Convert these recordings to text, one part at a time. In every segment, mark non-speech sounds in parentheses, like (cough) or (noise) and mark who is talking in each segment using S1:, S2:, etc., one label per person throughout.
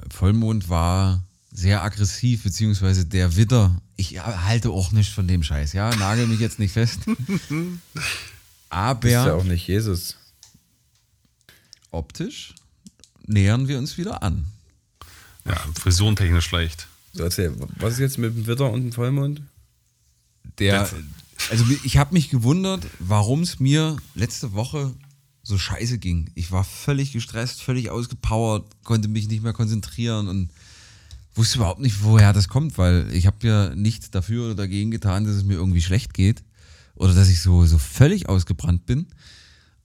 S1: der Vollmond war sehr aggressiv, beziehungsweise der Widder. Ich halte auch nicht von dem Scheiß, ja? Nagel mich jetzt nicht fest. (laughs) Aber.
S2: Ist ja auch nicht Jesus.
S1: Optisch nähern wir uns wieder an.
S3: Ja, frisurentechnisch leicht.
S2: So, erzähl, was ist jetzt mit dem Widder und dem Vollmond?
S1: Der, also ich habe mich gewundert, warum es mir letzte Woche so scheiße ging. Ich war völlig gestresst, völlig ausgepowert, konnte mich nicht mehr konzentrieren und wusste überhaupt nicht, woher das kommt, weil ich habe ja nichts dafür oder dagegen getan, dass es mir irgendwie schlecht geht oder dass ich so, so völlig ausgebrannt bin.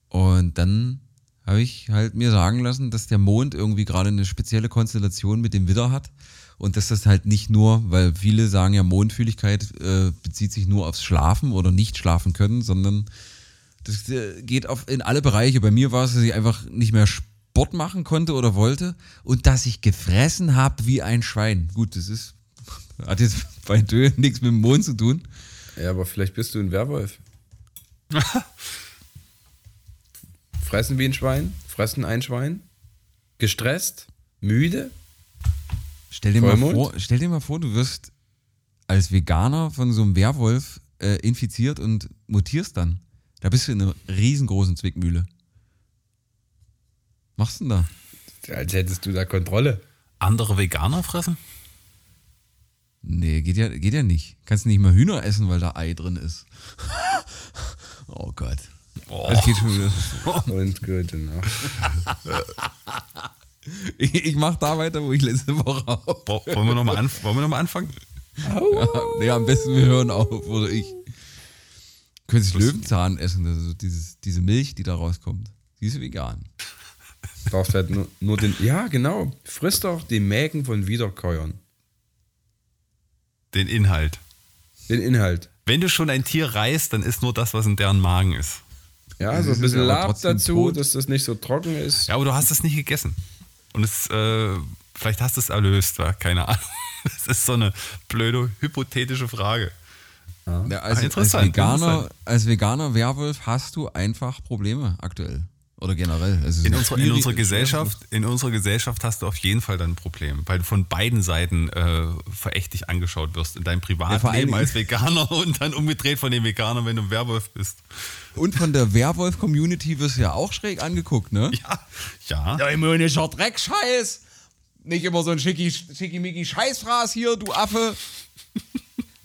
S1: Und dann habe ich halt mir sagen lassen, dass der Mond irgendwie gerade eine spezielle Konstellation mit dem Widder hat und dass das halt nicht nur, weil viele sagen ja, Mondfühligkeit äh, bezieht sich nur aufs Schlafen oder nicht schlafen können, sondern das äh, geht auf, in alle Bereiche. Bei mir war es, dass ich einfach nicht mehr Sport machen konnte oder wollte und dass ich gefressen habe wie ein Schwein. Gut, das ist, (laughs) hat jetzt (laughs) bei Dö nichts mit dem Mond zu tun.
S2: Ja, aber vielleicht bist du ein Werwolf. (laughs) fressen wie ein Schwein, fressen ein Schwein, gestresst, müde.
S1: Stell dir, mal vor, stell dir mal vor, du wirst als Veganer von so einem Werwolf äh, infiziert und mutierst dann. Da bist du in einer riesengroßen Zwickmühle. Machst du denn
S2: da? Als hättest du da Kontrolle.
S3: Andere Veganer fressen?
S1: Nee, geht ja, geht ja nicht. Kannst nicht mal Hühner essen, weil da Ei drin ist. (laughs) oh Gott. Oh. Das geht schon wieder. (laughs)
S2: Und gut, genau. (laughs)
S1: ich, ich mach da weiter, wo ich letzte Woche
S3: auf. Wollen wir nochmal anf noch anfangen?
S1: Ja, nee, am besten wir hören auf, oder ich. Können sich Löwenzahn essen, also dieses, diese Milch, die da rauskommt. Die ist vegan.
S2: Du darfst halt nur, nur den. Ja, genau. Frisst doch die Mägen von Wiederkäuern.
S3: Den Inhalt.
S2: Den Inhalt.
S3: Wenn du schon ein Tier reißt, dann ist nur das, was in deren Magen ist.
S2: Ja, so ein bisschen Lab dazu, tot. dass das nicht so trocken ist.
S3: Ja, aber du hast es nicht gegessen. Und es, äh, vielleicht hast du es erlöst, war keine Ahnung. (laughs) Das ist so eine blöde, hypothetische Frage.
S1: Ja, also als, Veganer, als Veganer Werwolf hast du einfach Probleme aktuell. Oder generell.
S3: Also in, unserer, in, unserer Gesellschaft, in unserer Gesellschaft hast du auf jeden Fall dann ein Problem, weil du von beiden Seiten äh, verächtlich angeschaut wirst. In deinem Privatleben ja, als Veganer (laughs) und dann umgedreht von den Veganern, wenn du ein Werwolf bist.
S1: Und von der Werwolf-Community wirst du ja auch schräg angeguckt, ne?
S3: Ja, ja.
S1: Der immunischer Dreckscheiß. Nicht immer so ein schicki, schickimicki Scheißfraß hier, du Affe.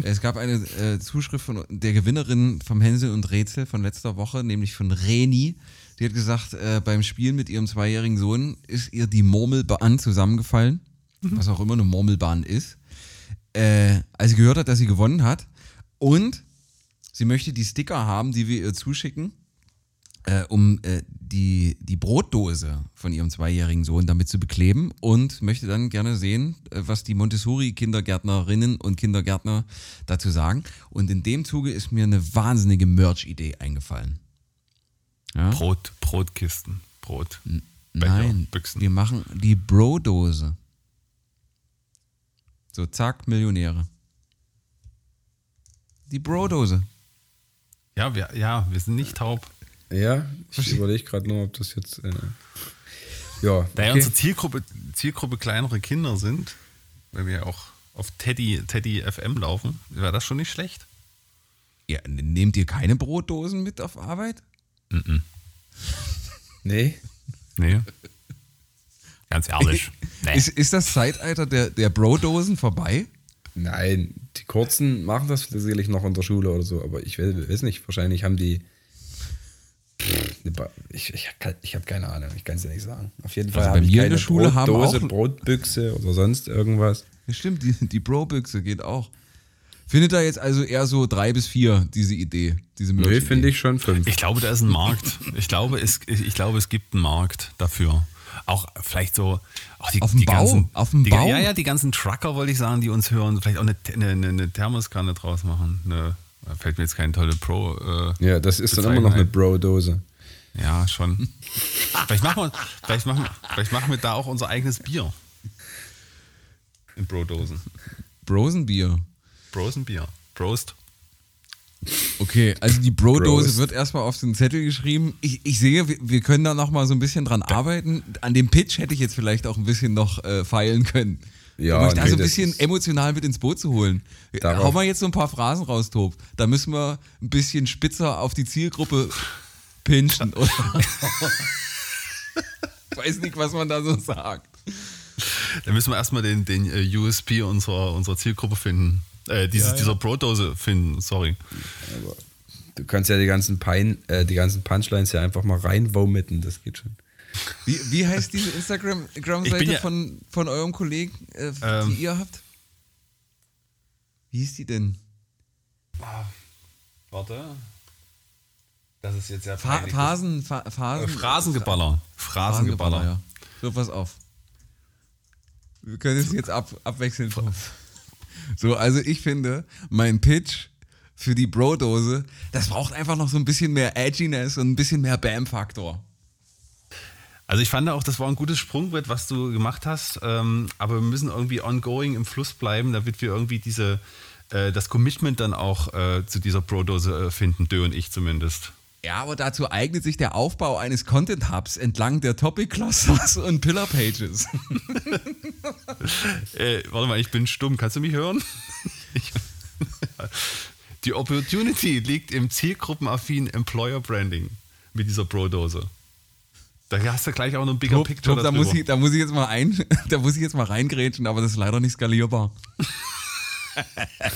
S1: Es gab eine äh, Zuschrift von der Gewinnerin vom Hänsel und Rätsel von letzter Woche, nämlich von Reni. Die hat gesagt, äh, beim Spielen mit ihrem zweijährigen Sohn ist ihr die Murmelbahn zusammengefallen, mhm. was auch immer eine Murmelbahn ist, äh, als sie gehört hat, dass sie gewonnen hat. Und sie möchte die Sticker haben, die wir ihr zuschicken äh, um äh, die, die Brotdose von ihrem zweijährigen Sohn damit zu bekleben und möchte dann gerne sehen, äh, was die Montessori-Kindergärtnerinnen und Kindergärtner dazu sagen. Und in dem Zuge ist mir eine wahnsinnige Merch-Idee eingefallen.
S3: Ja? Brot, Brotkisten, Brot.
S1: N Nein, Büchsen. wir machen die Bro-Dose. So, zack, Millionäre. Die Bro-Dose.
S3: Ja, wir, ja, wir sind nicht taub.
S2: Ja, ich überlege gerade nur, ob das jetzt. Äh, ja. Okay.
S3: Da ja unsere Zielgruppe, Zielgruppe kleinere Kinder sind, weil wir auch auf Teddy, Teddy FM laufen, wäre das schon nicht schlecht.
S1: Ja, nehmt ihr keine Brotdosen mit auf Arbeit?
S3: Mm, -mm. (laughs)
S2: Nee.
S3: Nee. Ganz ehrlich. (laughs)
S1: Nee. Ist, ist das Zeitalter der, der Brodosen vorbei?
S2: Nein, die Kurzen machen das sicherlich noch in der Schule oder so, aber ich weiß nicht, wahrscheinlich haben die ich, ich, ich habe keine Ahnung, ich kann es ja nicht sagen. Auf jeden Fall also habe ich keine
S1: Schule
S2: Brotdose, haben auch Brotbüchse oder sonst irgendwas.
S1: Ja, stimmt, die, die Bro-Büchse geht auch. Findet da jetzt also eher so drei bis vier, diese Idee, diese
S2: Nö, finde ich schon fünf.
S3: Ich glaube, da ist ein Markt. Ich glaube, es, ich glaube, es gibt einen Markt dafür. Auch vielleicht so, auch die,
S1: auf dem
S3: die
S1: Bau,
S3: ganzen,
S1: auf dem
S3: die,
S1: Bau?
S3: Ja, ja, die ganzen Trucker, wollte ich sagen, die uns hören, vielleicht auch eine, eine, eine Thermoskanne draus machen. Eine, da fällt mir jetzt keine tolle Pro.
S2: Äh, ja, das ist dann immer noch eine Bro-Dose.
S3: Ja, schon. vielleicht, machen wir, vielleicht, machen, vielleicht machen wir da auch unser eigenes Bier. In Bro-Dosen.
S1: Brosenbier.
S3: Brosenbier. Prost.
S1: Okay, also die Bro-Dose wird erstmal auf den Zettel geschrieben. Ich, ich sehe, wir, wir können da noch mal so ein bisschen dran arbeiten. An dem Pitch hätte ich jetzt vielleicht auch ein bisschen noch äh, feilen können. Ja, um euch da nee, so ein bisschen emotional mit ins Boot zu holen. Hau mal jetzt so ein paar Phrasen raus, Tob. Da müssen wir ein bisschen spitzer auf die Zielgruppe pinchen. Oder? (laughs) Weiß nicht, was man da so sagt.
S3: Da müssen wir erstmal den, den uh, USP unserer, unserer Zielgruppe finden. Äh, dieses, ja, ja. dieser Pro-Dose finden, sorry.
S2: Aber du kannst ja die ganzen, Pein, äh, die ganzen Punchlines ja einfach mal reinvomitten, das geht schon.
S1: Wie, wie heißt diese Instagram-Seite ja, von, von eurem Kollegen, äh, ähm, die ihr habt? Wie hieß die denn?
S3: Ah, warte. Das ist jetzt ja
S1: Fa Phasen, Fa Phasen. Äh,
S3: Phrasengeballer. Phrasengeballer. ja.
S1: So, pass auf. Wir können es jetzt ab, abwechseln. So, also ich finde, mein Pitch für die Bro-Dose, das braucht einfach noch so ein bisschen mehr Edginess und ein bisschen mehr Bam-Faktor.
S3: Also ich fand auch, das war ein gutes Sprungbrett, was du gemacht hast, ähm, aber wir müssen irgendwie ongoing im Fluss bleiben, damit wir irgendwie diese, äh, das Commitment dann auch äh, zu dieser Bro-Dose äh, finden, Dö und ich zumindest.
S1: Ja, aber dazu eignet sich der Aufbau eines Content Hubs entlang der Topic Clusters und Pillar Pages. (laughs)
S3: äh, warte mal, ich bin stumm. Kannst du mich hören? (laughs) Die Opportunity liegt im zielgruppenaffinen Employer Branding mit dieser Pro-Dose. Da hast du gleich auch noch ein bigger Top, Picture.
S1: Top, da, muss ich, da muss ich jetzt mal ein, (laughs) da muss ich jetzt mal reingrätschen, aber das ist leider nicht skalierbar.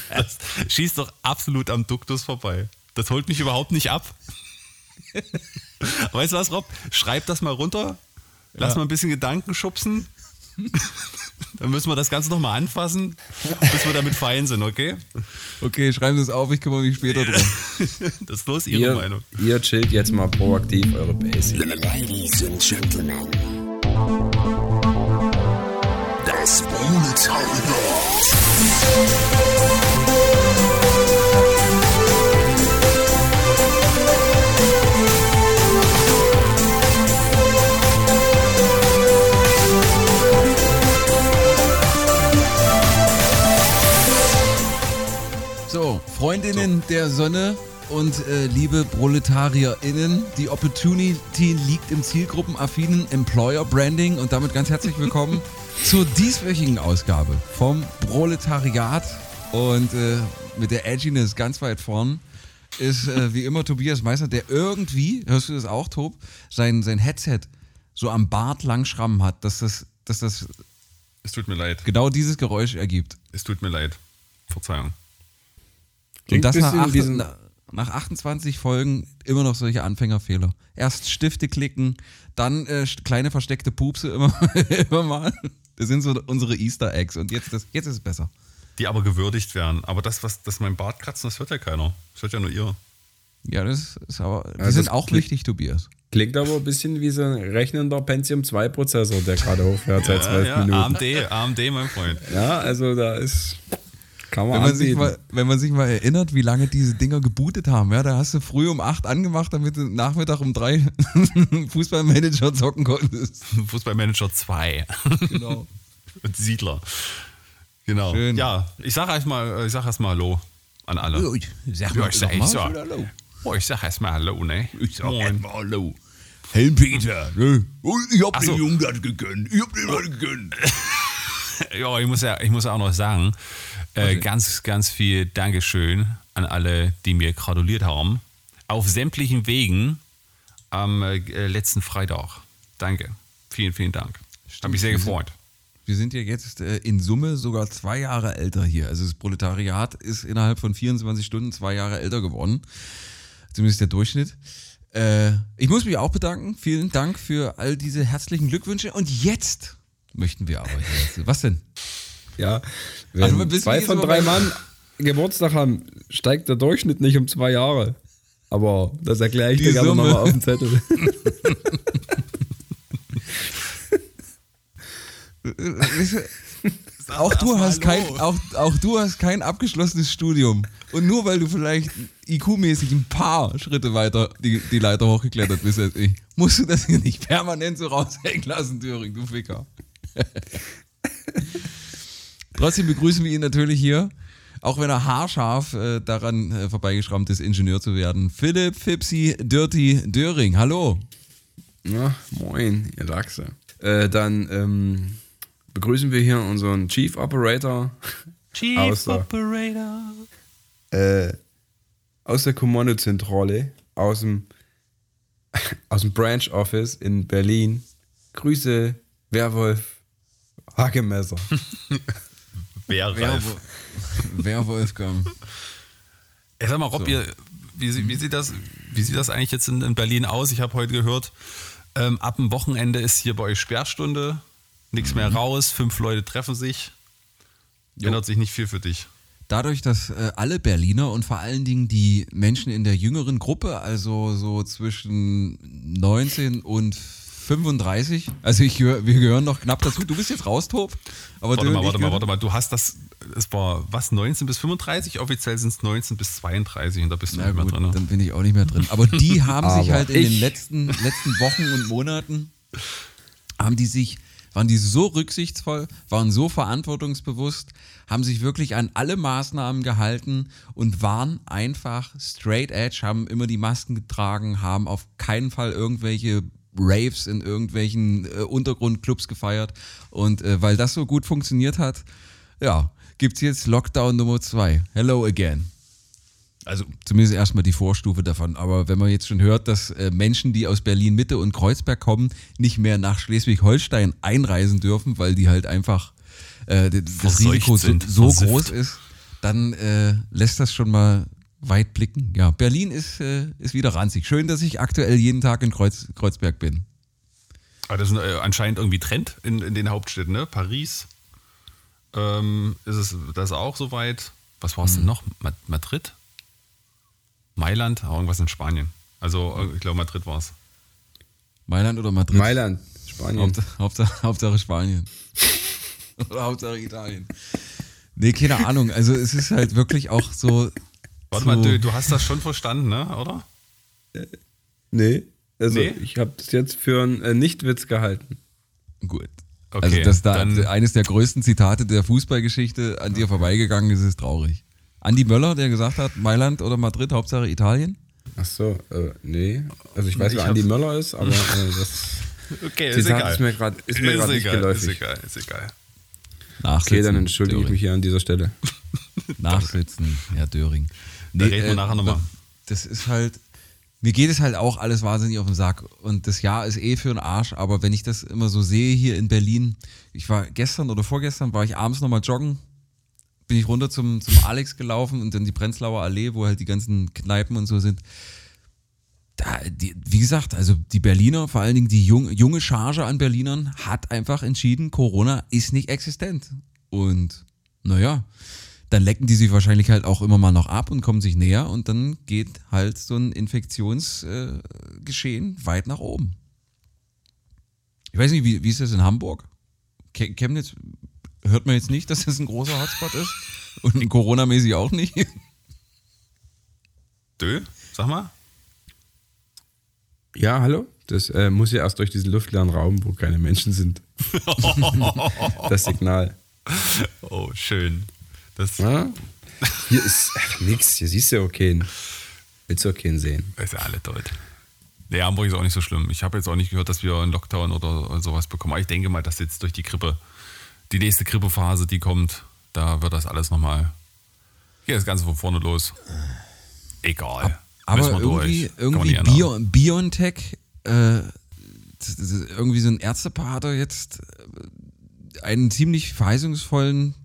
S3: das schießt doch absolut am Duktus vorbei. Das holt mich überhaupt nicht ab. (laughs) weißt du was, Rob? Schreib das mal runter. Lass ja. mal ein bisschen Gedanken schubsen. Dann müssen wir das Ganze nochmal anfassen, bis wir damit fein sind, okay?
S1: Okay, schreiben Sie es auf, ich kümmere mich später drum. (laughs)
S3: das ist bloß Ihre
S2: ihr,
S3: Meinung.
S2: Ihr chillt jetzt mal proaktiv eure Basic.
S4: Ladies and Gentlemen. Das Proletariat.
S1: So, Freundinnen so. der Sonne und äh, liebe ProletarierInnen, die Opportunity liegt im zielgruppenaffinen Employer Branding und damit ganz herzlich willkommen (laughs) zur dieswöchigen Ausgabe vom Proletariat und äh, mit der Edginess ganz weit vorn ist äh, wie immer Tobias Meister, der irgendwie, hörst du das auch, Tob, sein, sein Headset so am Bart lang schrammen hat, dass das, dass das
S3: es tut mir leid.
S1: genau dieses Geräusch ergibt.
S3: Es tut mir leid. Verzeihung.
S1: Und das nach, 8, nach 28 Folgen immer noch solche Anfängerfehler. Erst Stifte klicken, dann äh, kleine versteckte Pupse immer, (laughs) immer mal. Das sind so unsere Easter Eggs und jetzt, das, jetzt ist es besser.
S3: Die aber gewürdigt werden. Aber das, was das mein Bart kratzen, das hört ja keiner. Das hört ja nur ihr.
S1: Ja, das ist aber. Die also sind auch wichtig, Tobias.
S2: Klingt aber ein bisschen wie so ein rechnender Pentium 2 Prozessor, der gerade hochfährt seit zwölf ja, Minuten.
S3: AMD, AMD, mein Freund.
S2: Ja, also da ist.
S1: Kann man wenn, man sich mal, wenn man sich mal erinnert, wie lange diese Dinger gebootet haben, ja, da hast du früh um 8 angemacht, damit du Nachmittag um 3 (laughs) Fußballmanager zocken konntest.
S3: Fußballmanager 2. Genau. (laughs) Und Siedler. Genau. Schön. Ja, ich sag erstmal, ich sag erstmal Hallo an alle.
S1: Ja, ich sag mal, ja, ich sag, ich
S3: sag, Hallo. Oh, ich sag erstmal Hallo, ne?
S1: Ich sag erstmal Hallo. Helm-Peter, ne? Ich hab den Jungen das gegönnt. Ich hab den das (laughs) gegönnt.
S3: ja, ich muss ja, ich muss auch noch sagen, äh, ganz, ganz viel Dankeschön an alle, die mir gratuliert haben. Auf sämtlichen Wegen am äh, letzten Freitag. Danke. Vielen, vielen Dank. Habe mich sehr gefreut.
S1: Wir sind ja jetzt äh, in Summe sogar zwei Jahre älter hier. Also das Proletariat ist innerhalb von 24 Stunden zwei Jahre älter geworden. Zumindest der Durchschnitt. Äh, ich muss mich auch bedanken. Vielen Dank für all diese herzlichen Glückwünsche. Und jetzt möchten wir aber. Hier, was denn?
S2: Ja, wenn also, zwei von drei Mann Geburtstag haben, steigt der Durchschnitt nicht um zwei Jahre. Aber das erkläre ich Die dir gerne nochmal auf dem Zettel. (laughs) (laughs)
S1: auch du hast kein, auch, auch du hast kein abgeschlossenes Studium. Und nur weil du vielleicht IQ-mäßig ein paar Schritte weiter die, die Leiter hochgeklettert bist als ich, musst du das hier nicht permanent so raushängen lassen, Thüring, du Ficker. (laughs) Trotzdem begrüßen wir ihn natürlich hier. auch wenn er haarscharf äh, daran äh, vorbeigeschrammt ist, Ingenieur zu werden. Philipp Fipsi Dirty Döring, hallo.
S2: Ja, moin, ihr Lachse. Äh, dann ähm, begrüßen wir hier unseren Chief Operator.
S3: Chief aus der, Operator.
S2: Äh, aus der Kommandozentrale, aus dem, (laughs) aus dem Branch Office in Berlin. Grüße, Werwolf (laughs) Hagemesser.
S3: Werwolf.
S1: Werwolfgang.
S3: Ich sag mal, Rob, so. ihr, wie, wie, sieht das, wie sieht das eigentlich jetzt in, in Berlin aus? Ich habe heute gehört, ähm, ab dem Wochenende ist hier bei euch Sperrstunde, nichts mhm. mehr raus, fünf Leute treffen sich. Jo. Ändert sich nicht viel für dich.
S1: Dadurch, dass äh, alle Berliner und vor allen Dingen die Menschen in der jüngeren Gruppe, also so zwischen 19 und 35. Also ich, wir gehören noch knapp dazu. Du bist jetzt raus, Tob.
S3: Aber warte mal, warte mal, warte mal. Du hast das, es war was, 19 bis 35? Offiziell sind es 19 bis 32 und da bist du
S1: Na
S3: nicht
S1: gut,
S3: mehr drin.
S1: Dann bin ich auch nicht mehr drin. Aber die (laughs) haben sich halt in den letzten, letzten Wochen und Monaten, haben die sich waren die so rücksichtsvoll, waren so verantwortungsbewusst, haben sich wirklich an alle Maßnahmen gehalten und waren einfach straight edge, haben immer die Masken getragen, haben auf keinen Fall irgendwelche Raves in irgendwelchen äh, Untergrundclubs gefeiert. Und äh, weil das so gut funktioniert hat, ja, gibt es jetzt Lockdown Nummer zwei. Hello again. Also zumindest erstmal die Vorstufe davon. Aber wenn man jetzt schon hört, dass äh, Menschen, die aus Berlin Mitte und Kreuzberg kommen, nicht mehr nach Schleswig-Holstein einreisen dürfen, weil die halt einfach äh, das Risiko so, so groß ist, dann äh, lässt das schon mal weit blicken. Ja, Berlin ist, äh, ist wieder ranzig. Schön, dass ich aktuell jeden Tag in Kreuz, Kreuzberg bin.
S3: Aber das ist äh, anscheinend irgendwie Trend in, in den Hauptstädten, ne? Paris ähm, ist es das auch soweit. Was war es hm. denn noch? Madrid? Mailand? Irgendwas in Spanien. Also äh, ich glaube Madrid war es.
S1: Mailand oder Madrid?
S2: Mailand, Spanien.
S1: Hauptsache, Hauptsache, Hauptsache Spanien. (laughs) oder Hauptsache Italien. Nee, keine Ahnung. Also es ist halt wirklich auch so
S3: Warte so. mal, du, du, hast das schon verstanden, ne? oder?
S2: Äh, nee. Also nee? ich habe das jetzt für einen äh, Nichtwitz gehalten.
S1: Gut. Okay, also, dass da eines der größten Zitate der Fußballgeschichte an dir vorbeigegangen ist, ist traurig. Andi Möller, der gesagt hat, Mailand oder Madrid, Hauptsache Italien?
S2: Ach so, äh, nee. Also ich weiß, wer Andi Möller ist, aber äh, (laughs) das
S3: okay, Zitat ist, egal.
S2: ist mir gerade ist mir ist nicht geläufig.
S3: Ist egal, ist egal.
S1: Nachsitzen,
S2: okay, dann entschuldige Döring. ich mich hier an dieser Stelle.
S1: Nachsitzen, Herr Döring.
S3: Nee, da reden wir äh, nachher nochmal.
S1: Das ist halt, mir geht es halt auch alles wahnsinnig auf den Sack. Und das Jahr ist eh für den Arsch, aber wenn ich das immer so sehe hier in Berlin, ich war gestern oder vorgestern, war ich abends nochmal joggen, bin ich runter zum, zum Alex gelaufen und dann die Prenzlauer Allee, wo halt die ganzen Kneipen und so sind. Da, die, wie gesagt, also die Berliner, vor allen Dingen die jung, junge Charge an Berlinern, hat einfach entschieden, Corona ist nicht existent. Und naja, dann lecken die sich wahrscheinlich halt auch immer mal noch ab und kommen sich näher und dann geht halt so ein Infektionsgeschehen äh, weit nach oben. Ich weiß nicht, wie, wie ist das in Hamburg? Chemnitz hört man jetzt nicht, dass das ein großer Hotspot ist und Corona-mäßig auch nicht. (laughs)
S3: Dö, sag mal.
S2: Ja, hallo? Das äh, muss ja erst durch diesen luftleeren Raum, wo keine Menschen sind. (laughs) das Signal.
S3: Oh, schön. Das
S2: ja? Hier ist nix, hier siehst du ja okay. Willst du okay sehen?
S3: ist ja alle tot. Nee, Hamburg ist auch nicht so schlimm. Ich habe jetzt auch nicht gehört, dass wir einen Lockdown oder sowas bekommen. Aber ich denke mal, dass jetzt durch die Grippe, die nächste Grippephase, die kommt, da wird das alles nochmal. Hier das Ganze von vorne los. Egal.
S1: Aber irgendwie, irgendwie Bio, BioNTech, äh, irgendwie so ein Ärztepater jetzt äh, einen ziemlich verheißungsvollen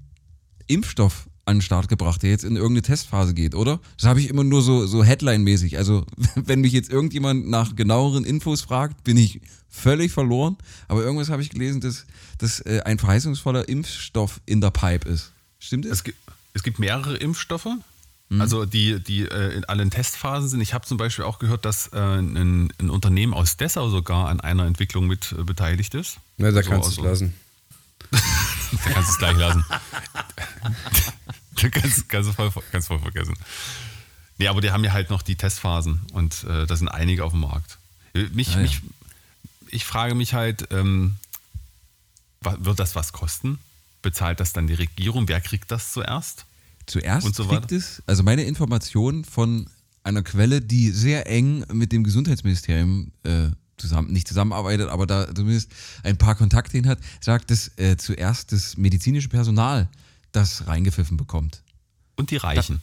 S1: Impfstoff an den Start gebracht, der jetzt in irgendeine Testphase geht, oder? Das habe ich immer nur so, so Headline-mäßig. Also, (laughs) wenn mich jetzt irgendjemand nach genaueren Infos fragt, bin ich völlig verloren. Aber irgendwas habe ich gelesen, dass, dass äh, ein verheißungsvoller Impfstoff in der Pipe ist. Stimmt das?
S3: Es gibt, es gibt mehrere Impfstoffe, mhm. also die, die äh, in allen Testphasen sind. Ich habe zum Beispiel auch gehört, dass äh, ein, ein, Unternehmen aus Dessau sogar an einer Entwicklung mit äh, beteiligt ist.
S2: Na, da also kannst du es lassen. (laughs) (laughs)
S3: da (laughs) kannst du es gleich lassen. du kannst, kannst, voll, kannst voll vergessen. Nee, aber die haben ja halt noch die Testphasen und äh, da sind einige auf dem Markt. Mich, ah, ja. mich, ich frage mich halt, ähm, wird das was kosten? Bezahlt das dann die Regierung? Wer kriegt das zuerst?
S1: Zuerst so kriegt es, also meine Information von einer Quelle, die sehr eng mit dem Gesundheitsministerium äh, zusammen, nicht zusammenarbeitet, aber da zumindest ein paar Kontakte hin hat, sagt, dass äh, zuerst das medizinische Personal das reingepfiffen bekommt.
S3: Und die Reichen.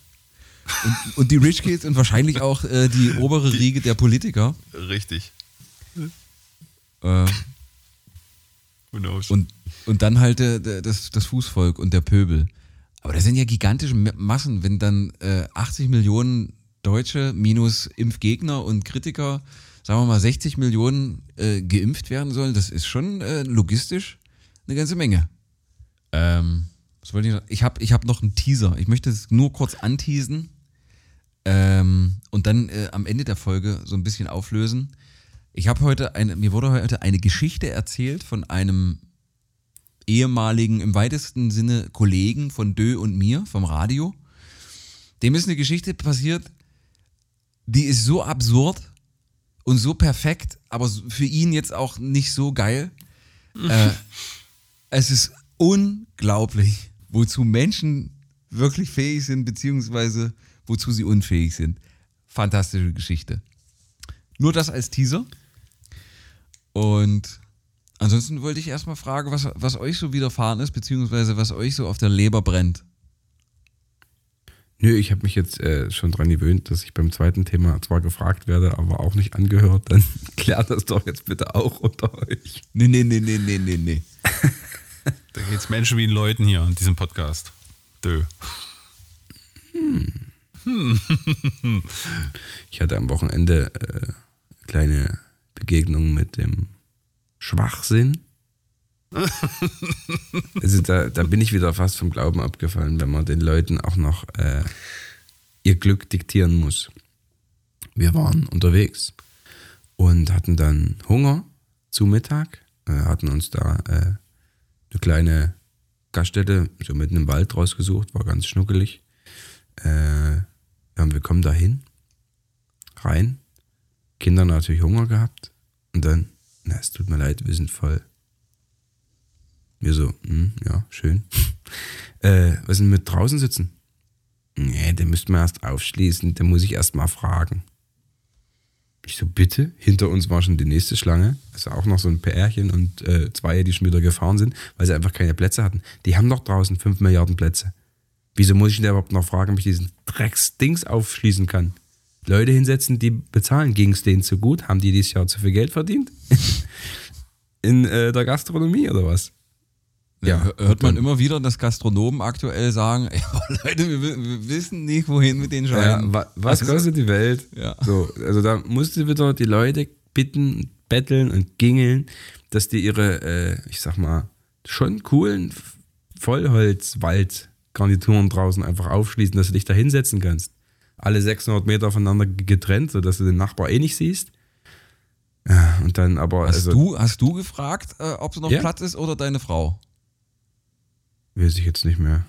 S1: Und, und die Rich Kids und wahrscheinlich auch äh, die obere die, Riege der Politiker.
S3: Richtig.
S1: Äh, und, und dann halt äh, das, das Fußvolk und der Pöbel. Aber das sind ja gigantische Massen, wenn dann äh, 80 Millionen Deutsche minus Impfgegner und Kritiker, sagen wir mal 60 Millionen äh, geimpft werden sollen, das ist schon äh, logistisch eine ganze Menge. Ähm, was wollte ich? Ich habe ich hab noch einen Teaser. Ich möchte es nur kurz anteasen ähm, und dann äh, am Ende der Folge so ein bisschen auflösen. Ich habe heute eine, mir wurde heute eine Geschichte erzählt von einem ehemaligen, im weitesten Sinne Kollegen von Dö und mir vom Radio. Dem ist eine Geschichte passiert, die ist so absurd und so perfekt, aber für ihn jetzt auch nicht so geil. (laughs) äh, es ist unglaublich, wozu Menschen wirklich fähig sind, beziehungsweise wozu sie unfähig sind. Fantastische Geschichte. Nur das als Teaser. Und ansonsten wollte ich erstmal fragen, was, was euch so widerfahren ist, beziehungsweise was euch so auf der Leber brennt.
S2: Nö, ich habe mich jetzt äh, schon dran gewöhnt, dass ich beim zweiten Thema zwar gefragt werde, aber auch nicht angehört. Dann (laughs) klärt das doch jetzt bitte auch unter euch.
S1: Nee, nee, nee, nee, nee, nee, nee. (laughs)
S3: da geht es Menschen wie in Leuten hier in diesem Podcast. Dö. Hm.
S2: Hm. (laughs) ich hatte am Wochenende äh, kleine Begegnung mit dem Schwachsinn. (laughs) also da, da bin ich wieder fast vom Glauben abgefallen, wenn man den Leuten auch noch äh, ihr Glück diktieren muss. Wir waren unterwegs und hatten dann Hunger zu Mittag, äh, hatten uns da äh, eine kleine Gaststätte so mitten im Wald rausgesucht, war ganz schnuckelig. Äh, ja, wir kommen da hin, rein, Kinder natürlich Hunger gehabt und dann, na, es tut mir leid, wir sind voll. Wir so, hm, ja, schön. (laughs) äh, was denn mit draußen sitzen? Nee, den müssten wir erst aufschließen, den muss ich erst mal fragen. Ich so, bitte? Hinter uns war schon die nächste Schlange. Also auch noch so ein Pärchen und äh, zwei, die schon wieder gefahren sind, weil sie einfach keine Plätze hatten. Die haben doch draußen fünf Milliarden Plätze. Wieso muss ich denn überhaupt noch fragen, ob ich diesen Drecksdings aufschließen kann? Leute hinsetzen, die bezahlen. Ging es denen zu gut? Haben die dieses Jahr zu viel Geld verdient? (laughs) In äh, der Gastronomie oder was?
S1: Ja, hört man immer wieder, dass Gastronomen aktuell sagen, (laughs) ey, Leute, wir, wir, wissen nicht, wohin mit den Scheinen.
S2: Ja, wa, was also, kostet die Welt? Ja. So, also da musste wieder die Leute bitten, betteln und gingeln, dass die ihre, äh, ich sag mal, schon coolen Vollholzwaldgarnituren draußen einfach aufschließen, dass du dich da hinsetzen kannst. Alle 600 Meter voneinander getrennt, sodass du den Nachbar eh nicht siehst. Und dann aber.
S1: Hast, also, du, hast du gefragt, äh, ob es noch ja? Platz ist oder deine Frau?
S2: Weiß ich jetzt nicht mehr.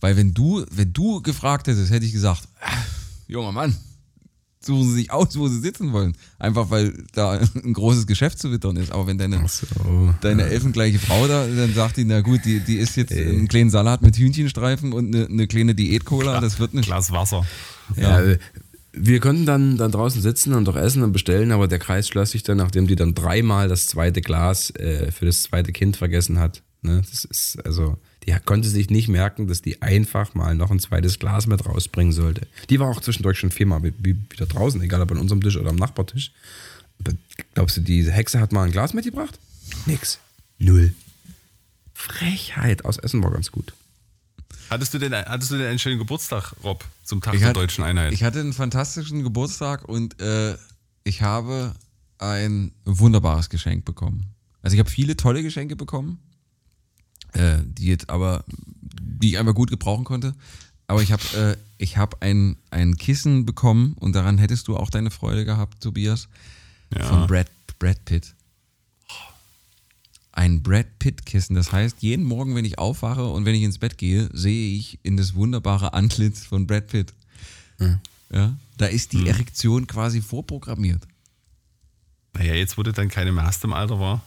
S1: Weil wenn du, wenn du gefragt hättest, hätte ich gesagt, äh, junger Mann, suchen Sie sich aus, wo Sie sitzen wollen. Einfach weil da ein großes Geschäft zu wittern ist. Aber wenn deine, so, deine ja. elfengleiche Frau da, dann sagt die, na gut, die, die isst jetzt Ey. einen kleinen Salat mit Hühnchenstreifen und eine, eine kleine Diät-Cola, das wird nicht.
S3: Glas Wasser.
S2: Ja. ja. wir konnten dann, dann draußen sitzen und auch essen und bestellen, aber der Kreis schloss sich dann, nachdem die dann dreimal das zweite Glas äh, für das zweite Kind vergessen hat. Ne? Das ist also die konnte sich nicht merken, dass die einfach mal noch ein zweites Glas mit rausbringen sollte. Die war auch zwischendurch schon viermal wieder draußen, egal ob an unserem Tisch oder am Nachbartisch. Glaubst du, diese Hexe hat mal ein Glas mitgebracht? Nix. Null. Frechheit. Aus Essen war ganz gut.
S3: Hattest du denn, hattest du denn einen schönen Geburtstag, Rob, zum Tag ich der hatte, deutschen Einheit?
S1: Ich hatte einen fantastischen Geburtstag und äh, ich habe ein wunderbares Geschenk bekommen. Also ich habe viele tolle Geschenke bekommen äh, die jetzt aber, die ich einfach gut gebrauchen konnte. Aber ich habe äh, ich hab ein, ein Kissen bekommen und daran hättest du auch deine Freude gehabt, Tobias. Ja. Von Brad, Brad Pitt. Ein Brad Pitt-Kissen. Das heißt, jeden Morgen, wenn ich aufwache und wenn ich ins Bett gehe, sehe ich in das wunderbare Antlitz von Brad Pitt. Ja. ja da ist die hm. Erektion quasi vorprogrammiert.
S3: Naja, jetzt, du dann keine Master im Alter war.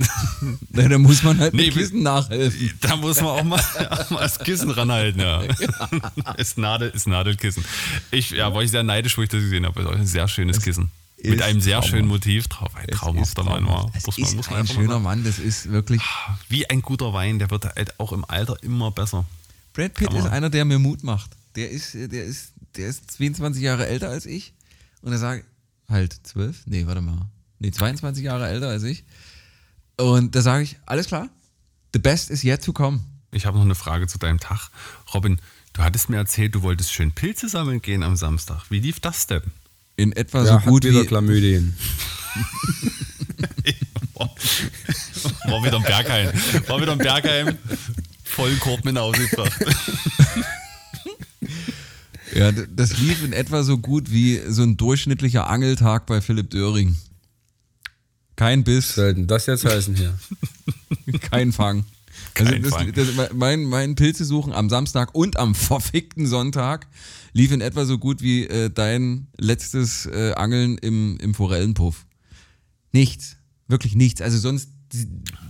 S3: (laughs)
S1: Na, da muss man halt nee, mit Kissen nachhelfen. (laughs)
S3: Da muss man auch mal, (laughs) auch mal das Kissen ranhalten, ja. es, Nadel, es Nadelkissen. Ich ja, war ich sehr neidisch, wo ich das gesehen habe. Ein sehr schönes es Kissen. Mit einem sehr schönen Motiv drauf. Ein traumhafter Mann war.
S1: Das ist muss man ein schöner Mann, das ist wirklich.
S3: Wie ein guter Wein, der wird halt auch im Alter immer besser.
S1: Brad Pitt ist einer, der mir Mut macht. Der ist, der ist, der ist 22 Jahre älter als ich. Und er sagt, halt 12? Nee, warte mal. Nee, 22 Jahre älter als ich. Und da sage ich, alles klar, the best is yet to come.
S3: Ich habe noch eine Frage zu deinem Tag. Robin, du hattest mir erzählt, du wolltest schön Pilze sammeln gehen am Samstag. Wie lief das denn?
S1: In etwa ja, so gut
S2: wieder wie... Chlamydien. (laughs)
S3: war wieder ein Bergheim. War wieder ein Bergheim. Vollen Korb mit nach Hause gebracht. (laughs)
S1: Ja, das lief in etwa so gut wie so ein durchschnittlicher Angeltag bei Philipp Döring. Kein Biss. Was
S2: soll denn das jetzt heißen hier? (laughs)
S1: Kein Fang. Also das, das, mein, mein Pilzesuchen am Samstag und am verfickten Sonntag lief in etwa so gut wie äh, dein letztes äh, Angeln im, im Forellenpuff. Nichts. Wirklich nichts. Also sonst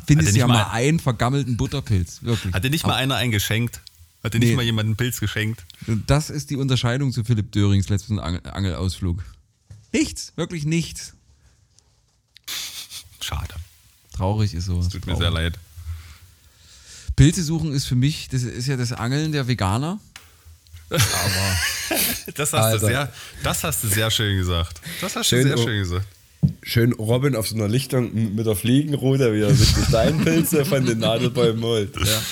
S1: findest du ja mal einen vergammelten Butterpilz. Wirklich.
S3: Hat dir nicht mal einer einen geschenkt? Hat dir nee. nicht mal jemand einen Pilz geschenkt?
S1: Das ist die Unterscheidung zu Philipp Dörings letzten Angelausflug. Nichts. Wirklich nichts. Traurig ist sowas.
S3: Tut
S1: mir
S3: sehr leid.
S1: Pilze suchen ist für mich, das ist ja das Angeln der Veganer.
S3: Aber (laughs) das, hast du sehr, das hast du sehr schön gesagt. Das hast schön, du sehr schön gesagt.
S2: Schön Robin auf so einer Lichtung mit der Fliegenrute, wie er sich die Steinpilze von den Nadelbäumen holt. Ja.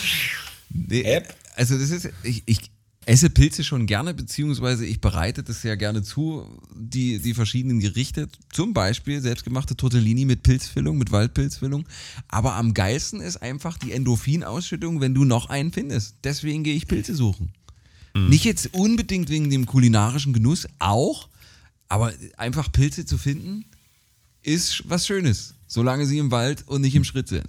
S1: Nee, also das ist, ich, ich, esse Pilze schon gerne, beziehungsweise ich bereite das sehr gerne zu, die, die verschiedenen Gerichte. Zum Beispiel selbstgemachte Tortellini mit Pilzfüllung, mit Waldpilzfüllung. Aber am geilsten ist einfach die Endorphinausschüttung, wenn du noch einen findest. Deswegen gehe ich Pilze suchen. Mhm. Nicht jetzt unbedingt wegen dem kulinarischen Genuss, auch, aber einfach Pilze zu finden, ist was Schönes, solange sie im Wald und nicht im Schritt sind.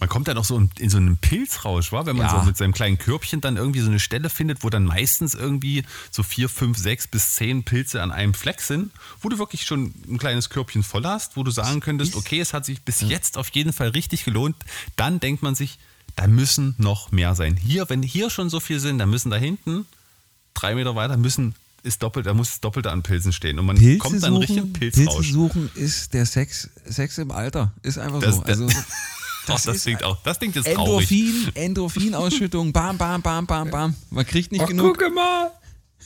S3: Man kommt dann auch so in, in so einen Pilzrausch, wa? wenn man ja. so mit seinem kleinen Körbchen dann irgendwie so eine Stelle findet, wo dann meistens irgendwie so vier, fünf, sechs bis zehn Pilze an einem Fleck sind, wo du wirklich schon ein kleines Körbchen voll hast, wo du sagen könntest, okay, es hat sich bis jetzt auf jeden Fall richtig gelohnt. Dann denkt man sich, da müssen noch mehr sein. Hier, wenn hier schon so viel sind, dann müssen da hinten drei Meter weiter müssen ist doppelt, da muss das Doppelte an Pilzen stehen. Und man
S1: Pilze
S3: kommt dann richtig im Pilzrausch.
S1: Pilze suchen ist der Sex, Sex im Alter. Ist einfach
S3: das,
S1: so.
S3: Also, das, das klingt auch, das klingt jetzt
S1: Endorphin, traurig. Endorphinausschüttung, bam, bam, bam, bam, bam. Man kriegt nicht Ach, genug.
S2: Guck mal,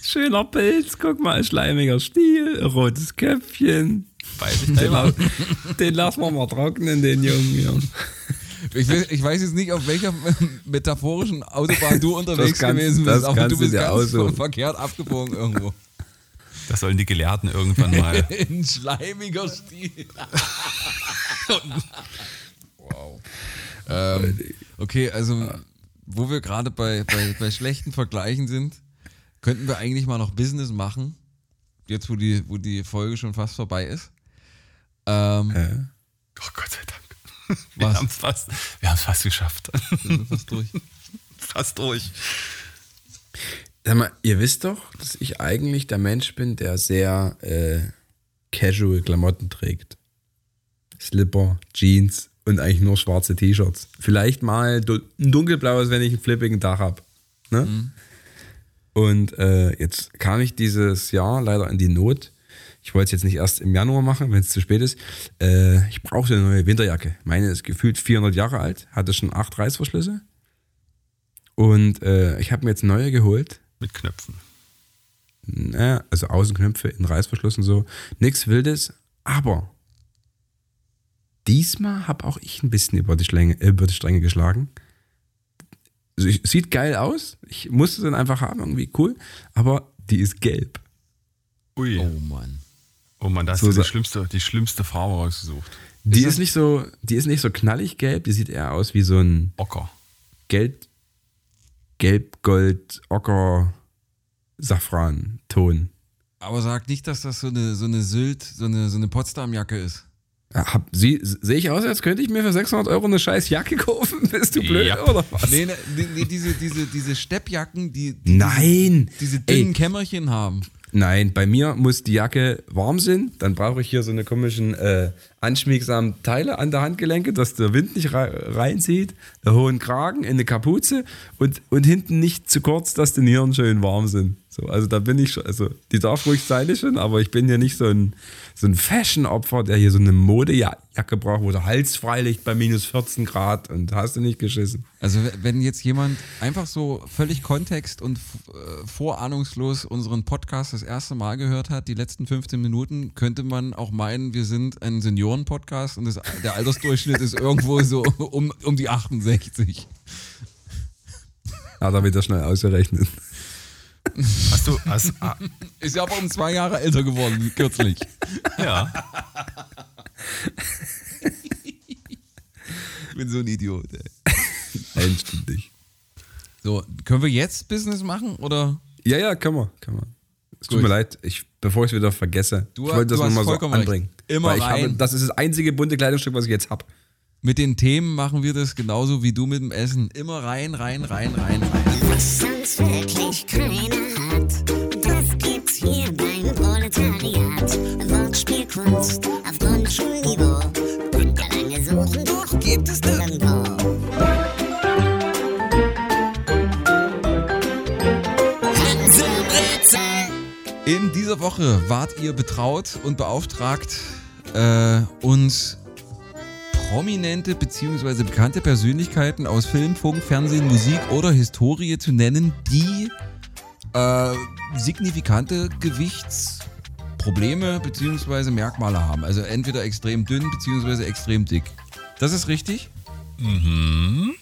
S2: schöner Pilz, guck mal, ein schleimiger Stiel, rotes Köpfchen.
S3: Weiß ich den, la
S2: den lassen wir mal trocknen, den Jungen hier.
S1: Ich, will, ich, weiß jetzt nicht, auf welcher metaphorischen Autobahn du unterwegs kannst, gewesen bist, aber du bist ganz aussuchen. verkehrt abgebogen irgendwo.
S3: Das sollen die Gelehrten irgendwann mal. (laughs)
S1: Ein schleimiger Stiel. (laughs) Ähm, okay, also wo wir gerade bei, bei, bei schlechten Vergleichen sind, könnten wir eigentlich mal noch Business machen. Jetzt, wo die, wo die Folge schon fast vorbei ist. Ähm,
S3: äh? Oh Gott sei Dank. (laughs) Wir haben es fast, fast geschafft.
S1: Wir sind fast durch. (laughs)
S3: fast durch.
S2: Sag mal, ihr wisst doch, dass ich eigentlich der Mensch bin, der sehr äh, casual Klamotten trägt. Slipper, Jeans, und eigentlich nur schwarze T-Shirts. Vielleicht mal ein dunkelblaues, wenn ich einen flippigen Tag habe. Ne? Mhm. Und äh, jetzt kam ich dieses Jahr leider in die Not. Ich wollte es jetzt nicht erst im Januar machen, wenn es zu spät ist. Äh, ich brauchte eine neue Winterjacke. Meine ist gefühlt 400 Jahre alt, hatte schon acht Reißverschlüsse. Und äh, ich habe mir jetzt neue geholt.
S3: Mit Knöpfen.
S2: Naja, also Außenknöpfe in Reißverschluss und so. Nichts Wildes, aber diesmal habe auch ich ein bisschen über die, Schlänge, äh, über die Stränge geschlagen. Also ich, sieht geil aus. Ich musste es dann einfach haben, irgendwie cool. Aber die ist gelb.
S3: Ui.
S1: Oh Mann.
S3: Oh Mann, da hast so du die schlimmste, die schlimmste Farbe rausgesucht.
S2: Die ist, ist nicht so, die ist nicht so knallig gelb, die sieht eher aus wie so ein
S3: Ocker.
S2: Gelb, Gelb, Gold, Ocker, Safran-Ton.
S1: Aber sag nicht, dass das so eine, so eine Sylt, so eine, so eine Potsdam-Jacke ist.
S2: Sehe ich aus, als könnte ich mir für 600 Euro eine scheiß Jacke kaufen? (laughs) Bist du blöd ja. oder was?
S1: Nee, nee, nee, diese, diese, diese Steppjacken, die, die
S2: Nein.
S1: diese dünnen Ey. Kämmerchen haben.
S2: Nein, bei mir muss die Jacke warm sein. Dann brauche ich hier so eine komischen äh, anschmiegsam Teile an der Handgelenke, dass der Wind nicht reinzieht, einen hohen Kragen, eine Kapuze und, und hinten nicht zu kurz, dass die Nieren schön warm sind. So, also da bin ich schon, also die darf ruhig sein schon, aber ich bin ja nicht so ein, so ein Fashion-Opfer, der hier so eine Modejacke braucht, wo der Hals frei liegt bei minus 14 Grad und hast du nicht geschissen.
S1: Also wenn jetzt jemand einfach so völlig kontext- und äh, vorahnungslos unseren Podcast das erste Mal gehört hat, die letzten 15 Minuten, könnte man auch meinen, wir sind ein Senioren-Podcast und das, der Altersdurchschnitt ist irgendwo so um, um die 68.
S2: Hat er wieder schnell ausgerechnet.
S3: Hast du. Hast, ah.
S1: Ist ja aber um zwei Jahre älter geworden, kürzlich. (laughs)
S3: Ja.
S1: ich bin so ein Idiot, ey.
S2: Einstündig.
S1: So, können wir jetzt Business machen oder?
S2: Ja, ja, können wir. Können wir. Es tut mir leid, ich, bevor ich es wieder vergesse.
S1: Du,
S2: ich wollte das nochmal so
S1: anbringen. Recht. Immer
S2: weil ich
S1: rein.
S2: Habe, das ist das einzige bunte Kleidungsstück, was ich jetzt habe.
S1: Mit den Themen machen wir das genauso wie du mit dem Essen. Immer rein, rein, rein, rein, rein.
S5: Was sonst wirklich keiner Proletariat. Wortspielkunst auf Grundschulniveau. Könnte lange suchen, doch gibt es nirgendwo.
S1: In dieser Woche wart ihr betraut und beauftragt, äh, uns prominente bzw. bekannte Persönlichkeiten aus Film, Funk, Fernsehen, Musik oder Historie zu nennen, die äh, signifikante Gewichtsprobleme bzw. Merkmale haben. Also entweder extrem dünn bzw. extrem dick. Das ist richtig?
S3: Mhm.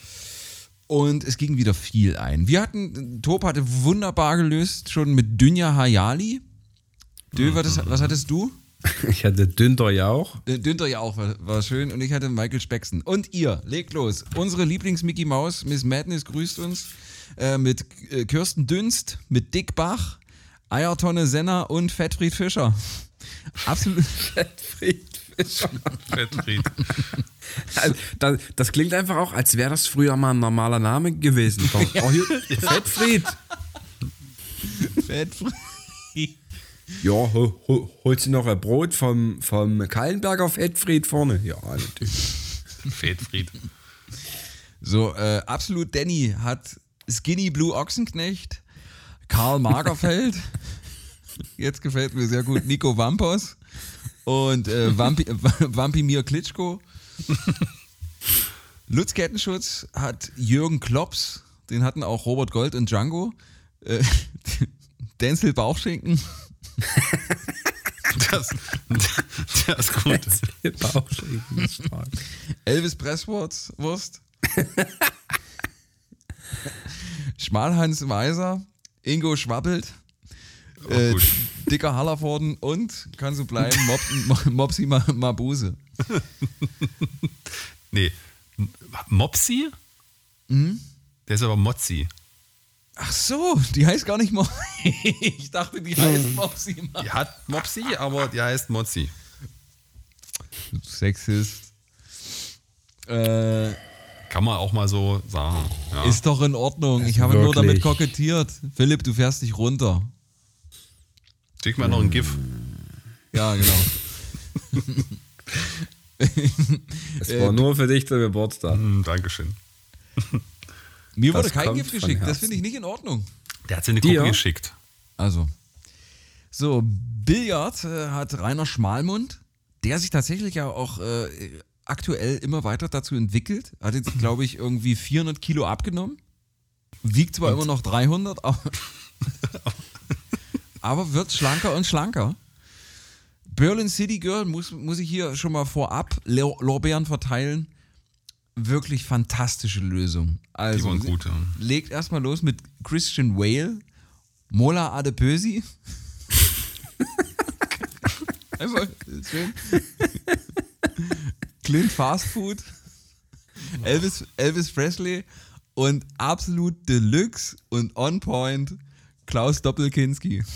S1: Und es ging wieder viel ein. Wir hatten, Top hatte wunderbar gelöst, schon mit Dünja Hayali. Dö, was, was hattest du? (laughs)
S2: Ich hatte Dünter Jauch.
S1: Äh, Dünter Jauch war, war schön und ich hatte Michael Speckson. Und ihr, legt los. Unsere Lieblings-Mickey Maus, Miss Madness, grüßt uns äh, mit äh, Kirsten Dünst, mit Dick Bach, Eiertonne Senner und Fettfried Fischer. Absolut. (laughs)
S2: Fettfried Fischer.
S3: Fettfried.
S2: Also, das, das, klingt einfach auch, als wäre das früher mal ein normaler Name gewesen. (laughs) Ja. Oh, hier, Fettfried.
S1: Fettfried.
S2: Ja, hol, hol, holst du noch ein Brot vom, vom Kallenberger Fettfried vorne? Ja, natürlich.
S3: Fettfried.
S1: So, äh, absolut Danny hat Skinny Blue Ochsenknecht, Karl Magerfeld, jetzt gefällt mir sehr gut, Nico Wampos und äh, Vampi, (laughs) Vampimir Klitschko. Lutz Kettenschutz hat Jürgen Klops, den hatten auch Robert Gold und Django. Äh, (laughs) Denzel Bauchschinken. (laughs)
S3: Das, das ist gut.
S1: Elvis Presswurst. Schmalhans Weiser. Ingo Schwabbelt.
S3: Oh,
S1: äh, dicker Hallervorden und, kann so bleiben, Mop, (laughs) Mopsi Mabuse. (laughs)
S3: nee. Mopsi?
S1: Mhm.
S3: Der ist aber Mozzi.
S1: Ach so, die heißt gar nicht Mopsi. (laughs) Ich dachte, die heißt Mopsi.
S3: Die hat Mopsi, aber die heißt Mozzi.
S1: Sexist. Äh,
S3: Kann man auch mal so sagen. Ja.
S1: Ist doch in Ordnung. Ich habe nur damit kokettiert. Philipp, du fährst dich runter.
S3: Schick mal noch ein GIF.
S1: Ja, genau. (laughs) (laughs)
S2: es war nur für dich der Geburtstag.
S3: Mm, Dankeschön. (laughs)
S1: Mir wurde kein Gift geschickt, das finde ich nicht in Ordnung.
S3: Der hat sie eine Kopie
S2: Dir?
S3: geschickt.
S1: Also. So, Billard äh, hat Rainer Schmalmund, der sich tatsächlich ja auch äh, aktuell immer weiter dazu entwickelt. Hat jetzt, glaube ich, irgendwie 400 Kilo abgenommen. Wiegt zwar und? immer noch 300, aber, (laughs) aber wird schlanker und schlanker. Berlin City Girl muss, muss ich hier schon mal vorab Lorbeeren verteilen wirklich fantastische Lösung. Also,
S3: Die waren gut, ja.
S1: Legt erstmal los mit Christian Whale, Mola Adepösi. (laughs) Einfach schön. Clint Fast Food, (laughs) Elvis, Elvis Presley und absolut Deluxe und On Point Klaus Doppelkinski. (laughs)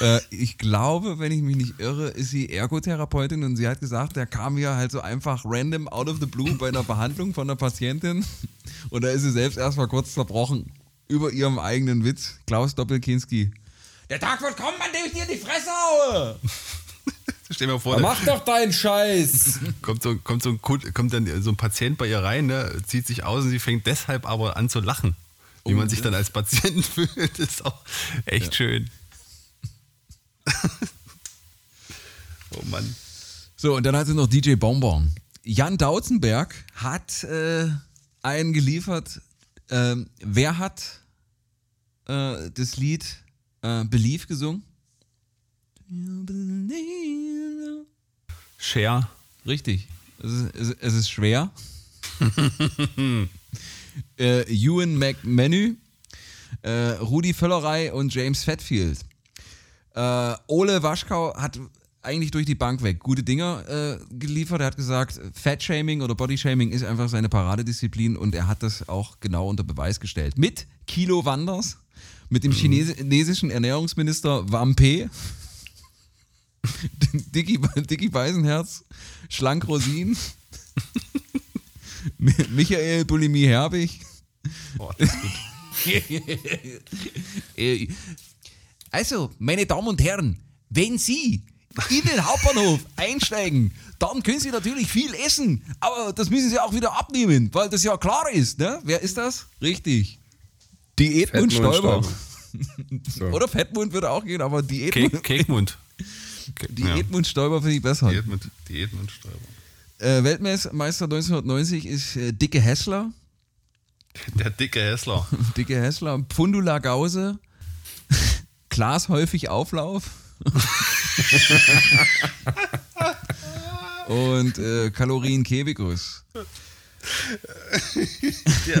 S1: Äh, ich glaube, wenn ich mich nicht irre, ist sie Ergotherapeutin und sie hat gesagt, der kam ja halt so einfach random out of the blue bei einer Behandlung von einer Patientin und da ist sie selbst erstmal kurz zerbrochen über ihrem eigenen Witz. Klaus Doppelkinski. Der Tag wird kommen, an dem ich dir in die Fresse haue. (laughs)
S3: Stell dir mal vor, da
S2: mach doch deinen Scheiß.
S3: kommt, (laughs) so, kommt, so ein, kommt dann so ein Patient bei ihr rein, ne, zieht sich aus und sie fängt deshalb aber an zu lachen. Wie man sich dann als Patient (laughs) fühlt, ist auch echt schön. oh Mann.
S1: So, und dann hat sie noch DJ Bonbon. Jan Dautzenberg hat äh, einen geliefert. Ähm, wer hat äh, das Lied äh, Believe gesungen?
S3: Cher.
S1: Richtig. Es ist, es, ist schwer. (laughs) äh, Ewan McManu, äh, Rudi Völlerei und James Fatfield. Äh, Ole Waschkau hat eigentlich durch die Bank weg gute Dinger äh, geliefert. Er hat gesagt, Fat-Shaming oder Body-Shaming ist einfach seine Paradedisziplin und er hat das auch genau unter Beweis gestellt. Mit Kilo Wanders, mit dem Chinesi- chinesischen Ernährungsminister Wampe, Dicky, Dicky Beisenherz, Schlank Rosin, (laughs) Mi- Michael Bulimie Herbig.
S3: Oh. (laughs)
S1: Äh, Also, meine Damen und Herren, wenn Sie in den Hauptbahnhof (laughs) einsteigen, dann können Sie natürlich viel essen, aber das müssen Sie auch wieder abnehmen, weil das ja klar ist. Ne? Wer ist das? Richtig. Diätmund Stoiber. (laughs)
S2: So.
S1: Oder Fettmund würde auch gehen, aber Diätmund. (laughs)
S3: Ja.
S1: Diätmund Stoiber finde ich besser.
S3: Diätmund, Diätmund Steuerbord.
S1: Äh, Weltmeister 1990 ist äh, Dicke Hessler. (laughs)
S3: Der dicke Hessler.
S1: Dicke Hessler. Pfundula Gause. Glas häufig Auflauf. Und äh, Kalorien Kebikus.
S2: Ja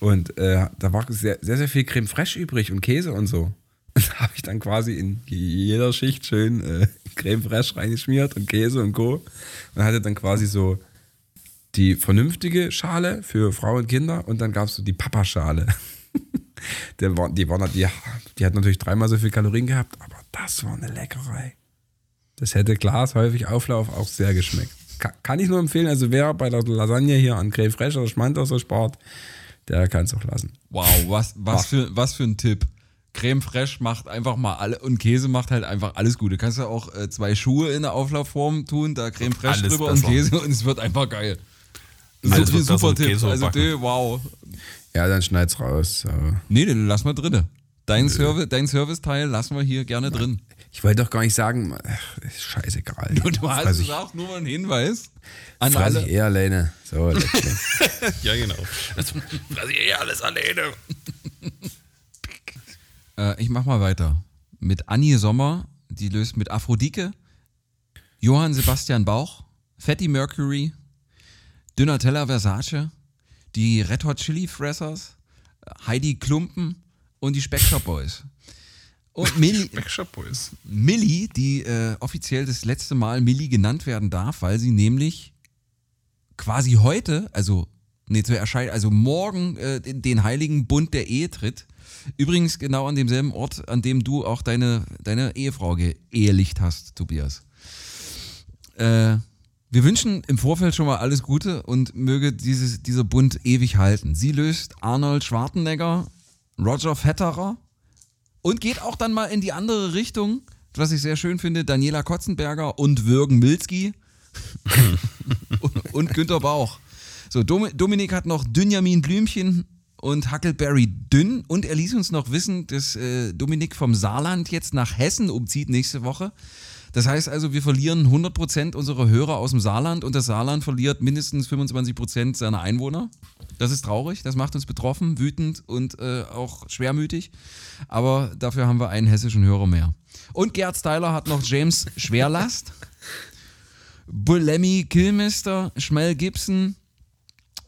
S2: und äh, da war sehr, sehr, sehr viel Creme fraiche übrig und Käse und so. Und (laughs) da habe ich dann quasi in jeder Schicht schön äh, Creme fraiche reingeschmiert und Käse und Co. Und hatte dann quasi so die vernünftige Schale für Frauen und Kinder und dann gab es so die Papaschale. (laughs) Der war, die, war, die, die hat natürlich dreimal so viel Kalorien gehabt, aber das war eine Leckerei. Das hätte Glas häufig Auflauf auch sehr geschmeckt. Ka- Kann ich nur empfehlen, also wer bei der Lasagne hier an Creme Fraiche oder Schmand so spart, der kann es auch lassen.
S1: Wow, was, was, für, was für ein Tipp. Creme fraiche macht einfach mal alle und Käse macht halt einfach alles gut. Du kannst ja auch äh, zwei Schuhe in der Auflaufform tun, da Creme fraiche
S3: alles
S1: drüber
S3: besser.
S1: und Käse und es wird einfach geil. So
S3: wird besser
S1: super Tipp. Also,
S3: überbacken.
S1: dö, wow.
S2: Ja, dann schneid's raus. Aber
S1: Nee, den lass mal drinne. Dein, Servi dein Serviceteil lassen wir hier gerne drin.
S2: Ich wollte doch gar nicht sagen, ach, ist scheißegal.
S1: Und du hast
S2: Fress ich,
S1: gesagt, nur mal einen Hinweis an
S2: fress
S1: alle.
S2: ich eher alleine. So. (laughs)
S3: Ja, genau. Das lasse ich eh alles alleine. (laughs)
S1: Äh, ich mach mal weiter. Mit Annie Sommer, die löst mit Aphrodike, Johann Sebastian Bauch, Fatty Mercury, Donatella Versace, die Red Hot Chili Fressers, Heidi Klumpen und die Spectre Boys. Und Milli,
S3: Backshop Boys.
S1: Millie, die äh, offiziell das letzte Mal Millie genannt werden darf, weil sie nämlich quasi heute, also nee, zu erscheinen, also morgen äh, den, den heiligen Bund der Ehe tritt. Übrigens genau an demselben Ort, an dem du auch deine, deine Ehefrau geehelicht hast, Tobias. Äh, wir wünschen im Vorfeld schon mal alles Gute und möge dieses, dieser Bund ewig halten. Sie löst Arnold Schwarzenegger, Roger Fetterer, und geht auch dann mal in die andere Richtung, was ich sehr schön finde, Daniela Kotzenberger und Würgen Milski (laughs) und, Günter Bauch. So, Dom Dominik hat noch Dünjamin Blümchen und Huckleberry Dünn und er ließ uns noch wissen, dass äh, Dominik vom Saarland jetzt nach Hessen umzieht nächste Woche. Das heißt also, wir verlieren 100% unserer Hörer aus dem Saarland und das Saarland verliert mindestens 25% seiner Einwohner. Das ist traurig, das macht uns betroffen, wütend und äh, auch schwermütig. Aber dafür haben wir einen hessischen Hörer mehr. Und Gerd Styler hat noch James (laughs) Schwerlast, Bullemi Killmister, Schmel Gibson,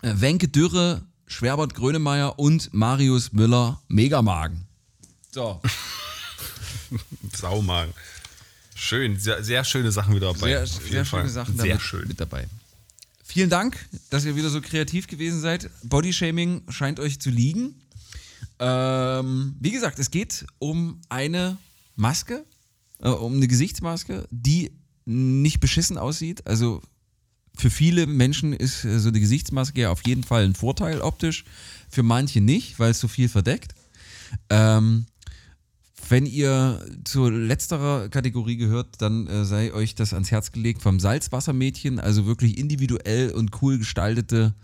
S1: äh, Wenke Dürre, Schwerbert Grönemeyer und Marius Müller Megamagen. So. (laughs)
S3: Saumagen. Schön, sehr, sehr schöne Sachen wieder dabei.
S1: Sehr, sehr schöne Sachen
S3: Sehr schön.
S1: mit dabei. Vielen Dank, dass ihr wieder so kreativ gewesen seid. Bodyshaming scheint euch zu liegen. Ähm, wie gesagt, es geht um eine Maske, äh, um eine Gesichtsmaske, die nicht beschissen aussieht. Also für viele Menschen ist äh, so eine Gesichtsmaske ja auf jeden Fall ein Vorteil optisch. Für manche nicht, weil es so viel verdeckt. Ähm, wenn ihr zu letzterer Kategorie gehört, dann äh, sei euch das ans Herz gelegt vom Salzwassermädchen, also wirklich individuell und cool gestaltete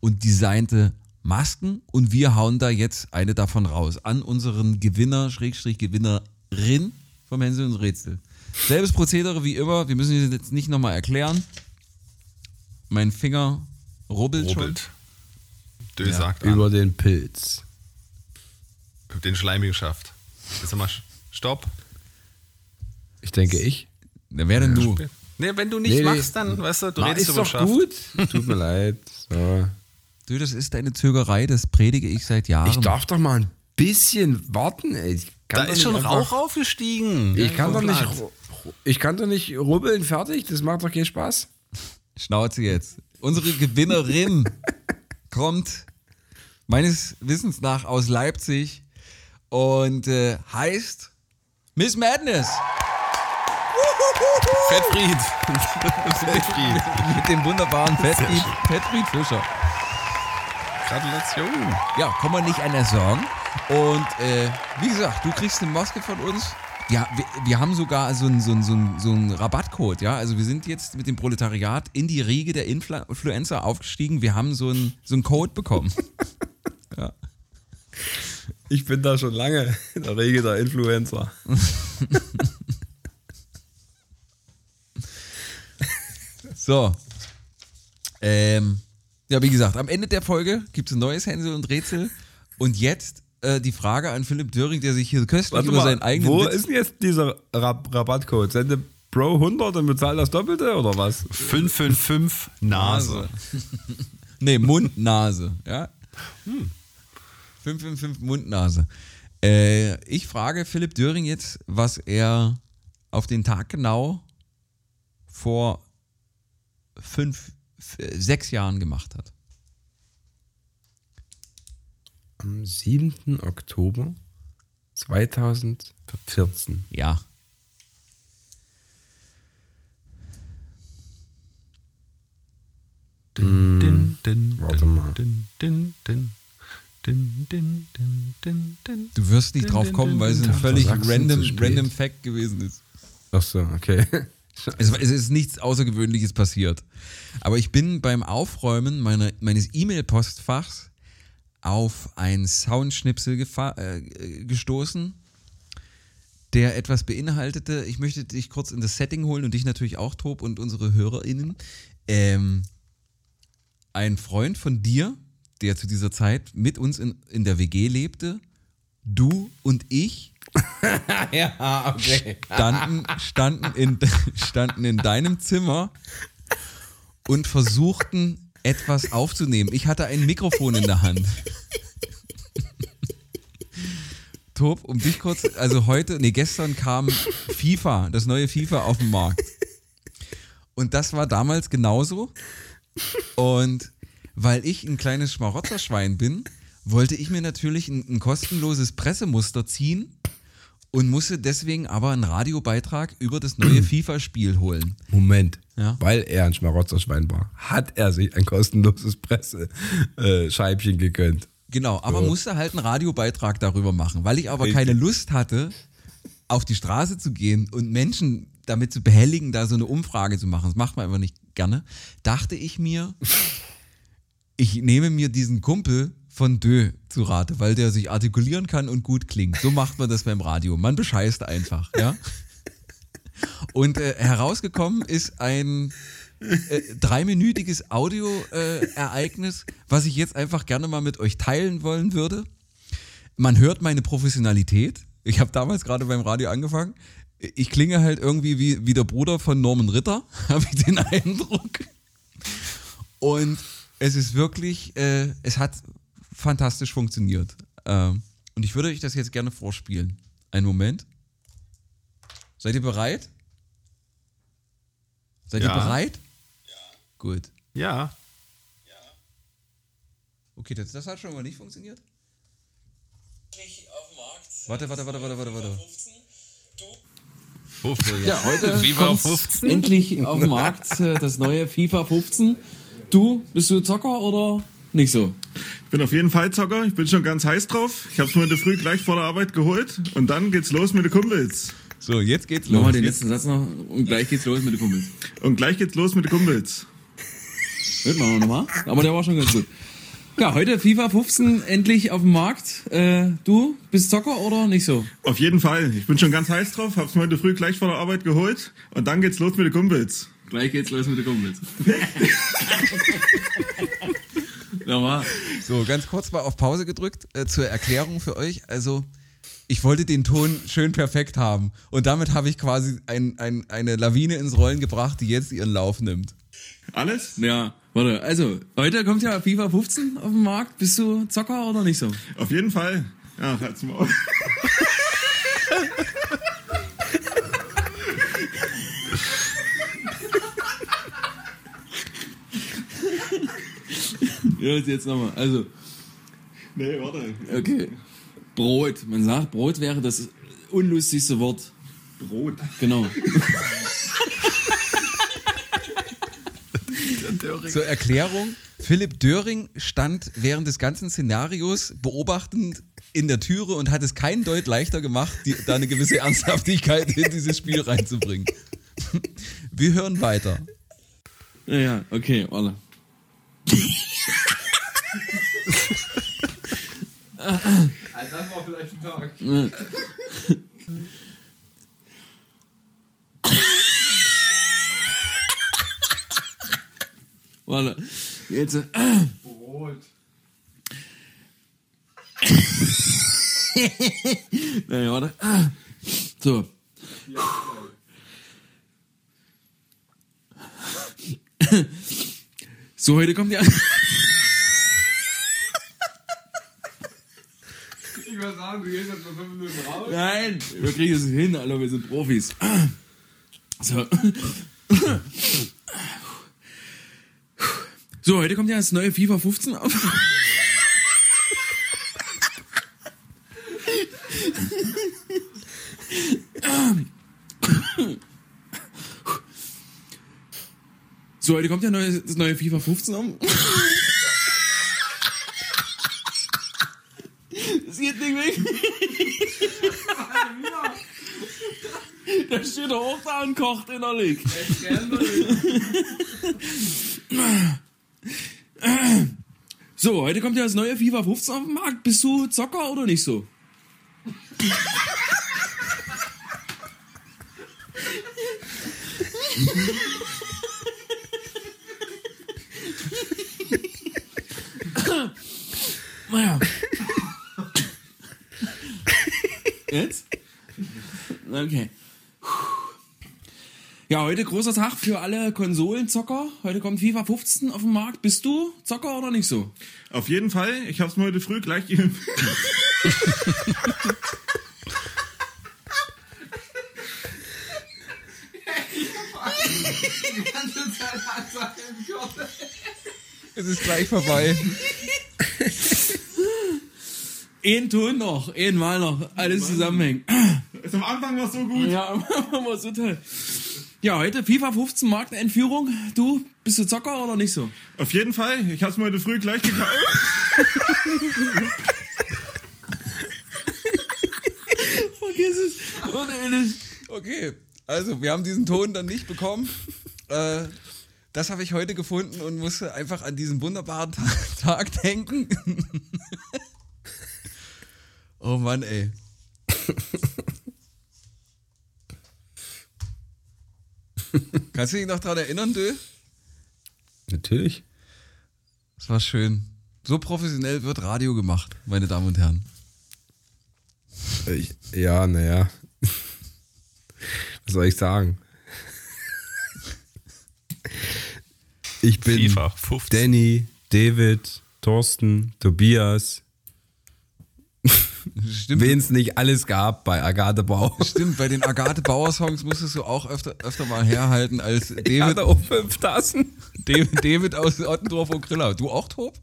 S1: und designte Masken. Und wir hauen da jetzt eine davon raus an unseren Gewinner, Schrägstrich Gewinnerin vom Hänsel und Rätsel. Selbes Prozedere wie immer, wir müssen es jetzt nicht nochmal erklären. Mein Finger rubbelt, schon.
S3: Rubbelt. Dö sagt
S2: Über den Pilz.
S3: Den schleimigen Schaft. Jetzt mal Stopp.
S2: Ich denke, ich.
S1: Wer denn du?
S3: Nee, wenn du nicht
S2: Nee,
S3: machst, dann, weißt du, du
S2: Na,
S3: redest
S2: ist
S3: über
S2: doch
S3: Schaft.
S2: gut. Tut mir (laughs) leid. So.
S1: Du, das ist deine Zögerei, das predige ich seit Jahren.
S2: Ich darf doch mal ein bisschen warten. Ey. Ich kann
S3: Da
S2: doch
S3: ist
S2: nicht
S3: schon
S2: einfach-
S3: Rauch aufgestiegen.
S2: Ich kann doch nicht. Ich kann doch nicht rubbeln fertig. Das macht doch keinen Spaß. (laughs)
S1: Schnauze jetzt. Unsere Gewinnerin (laughs) kommt meines Wissens nach aus Leipzig und äh, heißt Miss Madness
S3: Fettfried. (laughs) Fettfried.
S1: mit dem wunderbaren Fettfried, Fettfried Fischer.
S3: Gratulation.
S1: Ja, kann man nicht anders sagen. Und äh, wie gesagt, du kriegst eine Maske von uns. Ja, wir, wir haben sogar so einen so einen- so einen- so einen Rabattcode, ja. Also wir sind jetzt mit dem Proletariat in die Riege der Influ Influencer aufgestiegen. Wir haben so einen so einen Code bekommen. (laughs)
S2: Ich bin da schon lange (laughs) in der Regel der Influencer. (laughs)
S1: So. Ähm, ja, wie gesagt, am Ende der Folge gibt es ein neues Hänsel und Rätsel. Und jetzt äh, die Frage an Philipp Döring, der sich hier köstlich
S2: Warte
S1: über
S2: mal,
S1: seinen eigenen
S2: wo
S1: Witz-
S2: ist denn jetzt dieser Rab Rabattcode? Sende Bro 100 und bezahl das Doppelte oder was?
S3: 555 Nase. (laughs)
S1: Nee, Mundnase, ja. 555 Mundnase. Äh, ich frage Philipp Döring jetzt, was er auf den Tag genau vor fünf, sechs Jahren gemacht hat.
S2: Am 7. Oktober 2014.
S1: Ja.
S3: Din, din, din,
S2: Warte
S3: din,
S2: mal.
S3: Din, din, din. Din, din, din, din, din.
S1: Du wirst nicht drauf kommen, weil es ein völlig random, random Fact gewesen ist.
S2: Ach so, okay. (laughs)
S1: Es, es ist nichts Außergewöhnliches passiert. Aber ich bin beim Aufräumen meiner, meines E-Mail-Postfachs auf ein Soundschnipsel äh, gestoßen, der etwas beinhaltete. Ich möchte dich kurz in das Setting holen und dich natürlich auch, Tob, und unsere HörerInnen. Ähm, ein Freund von dir, der zu dieser Zeit mit uns in, in der WG lebte, du und ich (laughs)
S2: ja, okay.
S1: standen, standen, in, (laughs) standen in deinem Zimmer und versuchten etwas aufzunehmen. Ich hatte ein Mikrofon in der Hand. (laughs) Tob, um dich kurz, also heute, nee, gestern kam FIFA, das neue FIFA auf den Markt. Und das war damals genauso. Und weil ich ein kleines Schmarotzerschwein bin, wollte ich mir natürlich ein, ein kostenloses Pressemuster ziehen und musste deswegen aber einen Radiobeitrag über das neue (clears throat) FIFA-Spiel holen.
S2: Moment.
S1: Ja.
S2: Weil er ein Schmarotzerschwein war, hat er sich ein kostenloses Pressescheibchen gegönnt.
S1: Genau, aber
S2: Ja.
S1: musste halt einen Radiobeitrag darüber machen. Weil ich aber
S2: Richtig.
S1: keine Lust hatte, auf die Straße zu gehen und Menschen damit zu behelligen, da so eine Umfrage zu machen. Das macht man einfach nicht gerne. Dachte ich mir, ich nehme mir diesen Kumpel von Dö zu Rate, weil der sich artikulieren kann und gut klingt. So macht man das beim Radio. Man bescheißt einfach, ja. (laughs) Und äh, herausgekommen ist ein äh, dreiminütiges Audio-Ereignis, was ich jetzt einfach gerne mal mit euch teilen wollen würde. Man hört meine Professionalität. Ich habe damals gerade beim Radio angefangen. Ich klinge halt irgendwie wie, wie der Bruder von Norman Ritter, (laughs) habe ich den Eindruck. Und es ist wirklich, äh, es hat fantastisch funktioniert. Ähm, und ich würde euch das jetzt gerne vorspielen. Einen Moment. Seid ihr bereit? Seid
S3: Ja.
S1: ihr bereit? Ja. Gut.
S3: Ja.
S1: Okay, das, das hat schon mal nicht funktioniert. Warte, warte, warte, warte, warte, warte.
S6: Ja, heute (laughs)
S3: FIFA
S6: kommt's
S3: 15.
S6: endlich auf den Markt äh, das neue FIFA 15. Du, bist du Zocker oder nicht so?
S7: Ich bin auf jeden Fall Zocker, ich bin schon ganz heiß drauf. Ich habe es heute früh gleich vor der Arbeit geholt und dann geht's los mit den Kumpels.
S1: So, jetzt geht's
S6: Nochmal
S1: los.
S6: den
S1: Jetzt,
S6: letzten Satz noch und gleich geht's los mit den Kumpels.
S7: Und gleich geht's los mit den Kumpels.
S6: Hört man nochmal. Aber der war schon ganz gut. Ja, heute FIFA 15 endlich auf dem Markt. Äh, du bist Zocker oder nicht so?
S7: Auf jeden Fall, ich bin schon ganz heiß drauf, hab's mir heute früh gleich vor der Arbeit geholt und dann geht's los mit den Kumpels.
S6: Gleich geht's los mit den Kumpels. (laughs) Nochmal.
S1: so, ganz kurz mal auf Pause gedrückt äh, zur Erklärung für euch. Also, ich wollte den Ton schön perfekt haben. Und damit habe ich quasi ein, ein, eine Lawine ins Rollen gebracht, die jetzt ihren Lauf nimmt.
S7: Alles?
S6: Ja, warte. Also, heute kommt ja FIFA 15 auf den Markt. Bist du Zocker oder nicht so?
S7: Auf jeden Fall. Ja, halt's mal auf. (laughs)
S6: Ja, jetzt nochmal. Also,
S7: Nee, warte.
S6: okay. Brot. Man sagt, Brot wäre das unlustigste Wort.
S7: Brot.
S6: Genau. (laughs)
S1: Zur Erklärung, Philipp Döring stand während des ganzen Szenarios beobachtend in der Türe und hat es keinen Deut leichter gemacht, die, da eine gewisse Ernsthaftigkeit in dieses Spiel reinzubringen. Wir hören weiter.
S6: Ja, ja, okay, warte.
S1: Das war vielleicht ein Tag. (laughs)
S6: Warte. Jetzt. Äh.
S1: Brot. (laughs)
S6: Nein, warte. So. So, heute kommt ja. (laughs)
S1: Ich würde sagen, du gehst jetzt mal fünf Minuten raus.
S6: Nein, wir kriegen es hin, Alter, wir sind Profis. So. So, heute kommt ja das neue FIFA 15 auf. So, heute kommt ja das neue FIFA 15 auf. Nicht weg. Da steht er auch da und kocht innerlich. (laughs) So, heute kommt ja das neue FIFA 15 auf den Markt. Bist du Zocker oder nicht so? (laughs) Naja. Jetzt? Okay. Ja, heute großer Tag für alle Konsolenzocker. Heute kommt FIFA 15 auf den Markt. Bist du Zocker oder nicht so?
S7: Auf jeden Fall, ich hab's mir heute früh gleich ge-
S1: Es ist gleich vorbei.
S6: Ein Ton noch, einmal noch, alles zusammenhängen.
S7: Also am Anfang war's so gut.
S6: Ja, (laughs) aber so toll. Ja, heute FIFA 15 Markteinführung. Du, bist du Zocker oder nicht so?
S7: Auf jeden Fall, ich hab's mir heute früh gleich gekauft. (laughs)
S6: Vergiss es. Und ehrlich.
S1: Okay, also wir haben diesen Ton dann nicht bekommen. Äh, das habe ich heute gefunden und musste einfach an diesen wunderbaren Ta (laughs) Tag denken. oh Mann, ey. Kannst du dich noch daran erinnern, Dö?
S2: Natürlich.
S1: Das war schön. So professionell wird Radio gemacht, meine Damen und Herren.
S2: Ich, ja, naja. Was soll ich sagen? Ich bin
S3: FIFA 15.
S2: Danny, David, Thorsten, Tobias, (laughs) wen es nicht alles gab bei Agathe Bauer. (laughs)
S1: stimmt, bei den Agathe Bauer Songs musstest du auch öfter, öfter mal herhalten als (laughs)
S2: Ich
S1: David,
S2: hatte auch fünf Tassen.
S1: David, David aus Ottendorf und Griller. Du auch, Tob?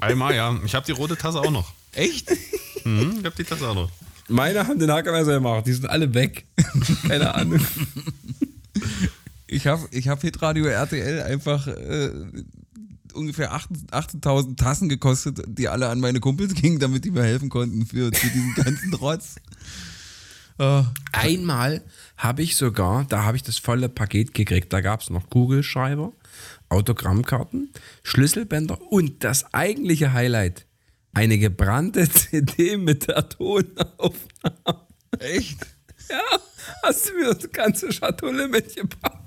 S3: Einmal, ja. Ich habe die rote Tasse auch noch.
S1: Echt?
S3: Mhm, ich habe die Tasse auch noch.
S2: Meine haben den Hackermesser gemacht, die sind alle weg. Keine Ahnung.
S1: Ich habe ich hab Hitradio RTL einfach äh, ungefähr 18 18.000 Tassen gekostet, die alle an meine Kumpels gingen, damit die mir helfen konnten für, für diesen ganzen Trotz. Äh, (laughs)
S2: Einmal habe ich sogar, da habe ich das volle Paket gekriegt. Da gab es noch Kugelschreiber, Autogrammkarten, Schlüsselbänder und das eigentliche Highlight: eine gebrannte (laughs) CD mit der Tonaufnahme.
S1: echt?
S2: Ja, hast du mir das ganze Schatulle mitgebracht?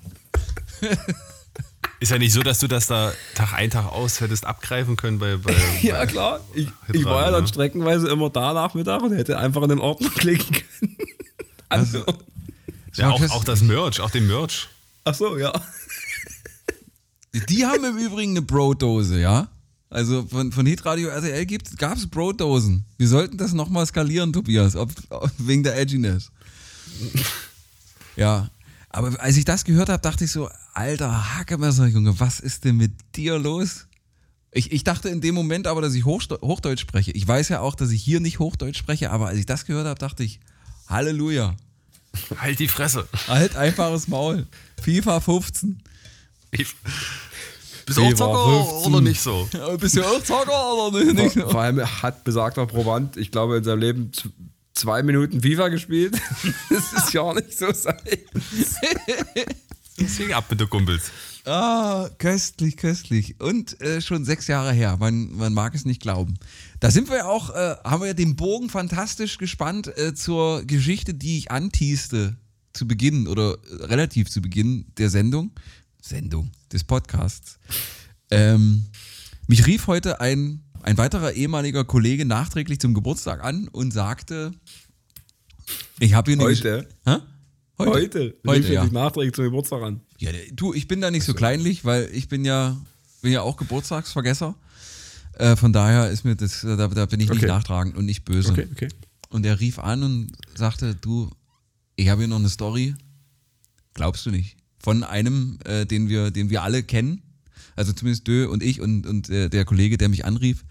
S2: (laughs)
S3: Ist ja nicht so, dass du das da Tag ein, Tag aus hättest abgreifen können bei. bei (laughs)
S2: Ja,
S3: bei
S2: klar. Ich, ich war ja dann
S3: ne?
S2: streckenweise immer da Nachmittag und hätte einfach in den Ordner (laughs) klicken können. Also,
S3: Ja, auch, auch das Merch, auch den Merch.
S2: ach so, ja.
S1: Die haben im Übrigen eine Bro-Dose, ja? Also von, von Hitradio RTL gab es Bro-Dosen. Wir sollten das nochmal skalieren, Tobias, ob, ob, wegen der Edginess. Ja, aber als ich das gehört habe, dachte ich so, alter Hackemesser, Junge, was ist denn mit dir los? Ich, ich dachte in dem Moment aber, dass ich Hochsto- Hochdeutsch spreche. Ich weiß ja auch, dass ich hier nicht Hochdeutsch spreche, aber als ich das gehört habe, dachte ich, Halleluja.
S3: Halt die Fresse.
S1: Halt einfaches Maul. FIFA 15.
S3: Ich, bist du auch Zocker oder nicht so?
S1: Bist du auch Zocker oder nicht?
S2: Vor, vor allem hat besagter Proband, ich glaube, in seinem Leben zwei Minuten FIFA gespielt. (laughs) Das ist ja nicht so sein.
S3: Deswegen ab mit den Kumpels.
S1: Ah, köstlich, köstlich. Und äh, schon sechs Jahre her. Man, man mag es nicht glauben. Da sind wir ja auch, äh, haben wir ja den Bogen fantastisch gespannt äh, zur Geschichte, die ich anteaste zu Beginn oder äh, relativ zu Beginn der Sendung. Sendung des Podcasts. Ähm, mich rief heute ein, ein weiterer ehemaliger Kollege nachträglich zum Geburtstag an und sagte, ich habe hier eine
S2: Heute?
S1: Hä? Heute?
S2: Heute.
S1: Heute,
S2: er
S1: ja.
S2: nachträglich zum Geburtstag an.
S1: Ja, du, ich bin da nicht so kleinlich, weil ich bin ja, bin ja auch Geburtstagsvergesser. Äh, von daher ist mir das, da, da bin ich nicht
S2: Okay.
S1: nachtragend und nicht böse.
S2: Okay, okay.
S1: Und er rief an und sagte, du, ich habe hier noch eine Story. Glaubst du nicht? Von einem, äh, den wir, den wir alle kennen. Also zumindest Dö und ich und, und äh, der Kollege, der mich anrief.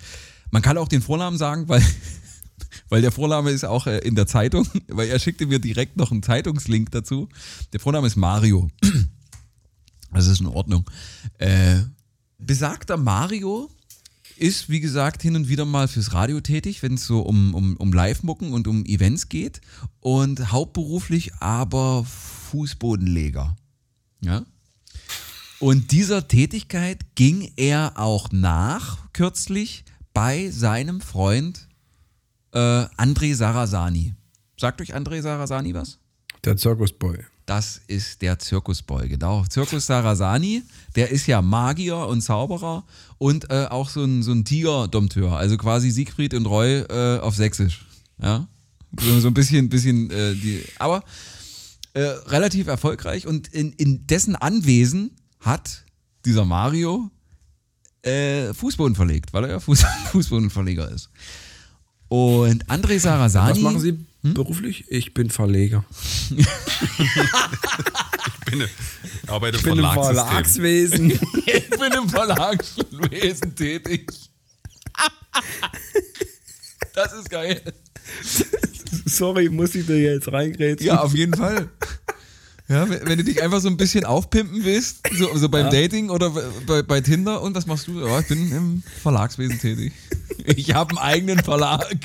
S1: Man kann auch den Vornamen sagen, weil, (laughs) weil der Vorname ist auch äh, in der Zeitung, (laughs) weil er schickte mir direkt noch einen Zeitungslink dazu. Der Vorname ist Mario. (clears throat) Das ist in Ordnung. Äh, besagter Mario ist, wie gesagt, hin und wieder mal fürs Radio tätig, wenn es so um, um, um Live-Mucken und um Events geht. Und hauptberuflich aber Fußbodenleger. Ja. Und dieser Tätigkeit ging er auch nach, kürzlich, bei seinem Freund äh, André Sarasani. Sagt euch André Sarasani was?
S2: Der Zirkusboy.
S1: Das ist der Zirkusboy, genau. Zirkus Sarasani, der ist ja Magier und Zauberer und äh, auch so ein, so ein Tiger-Dompteur, also quasi Siegfried und Roy äh, auf Sächsisch. Ja. So, so ein bisschen, bisschen, äh, die, aber äh, relativ erfolgreich und in, in dessen Anwesen hat dieser Mario äh, Fußboden verlegt, weil er ja Fuß, (laughs) Fußbodenverleger ist. Und André Sarasani.
S2: Was machen Sie beruflich? Ich bin Verleger.
S3: Ich bin, arbeite
S2: Ich
S3: im
S2: bin im. Verlagswesen. (laughs)
S1: Ich bin im Verlagswesen tätig. Das ist geil.
S2: Sorry, muss ich da jetzt reingrätschen?
S1: Ja, auf jeden Fall. Ja, wenn du dich einfach so ein bisschen aufpimpen willst, so, so beim Dating oder bei, bei Tinder und was machst du? Ja, ich bin im Verlagswesen tätig. Ich habe einen eigenen Verlag.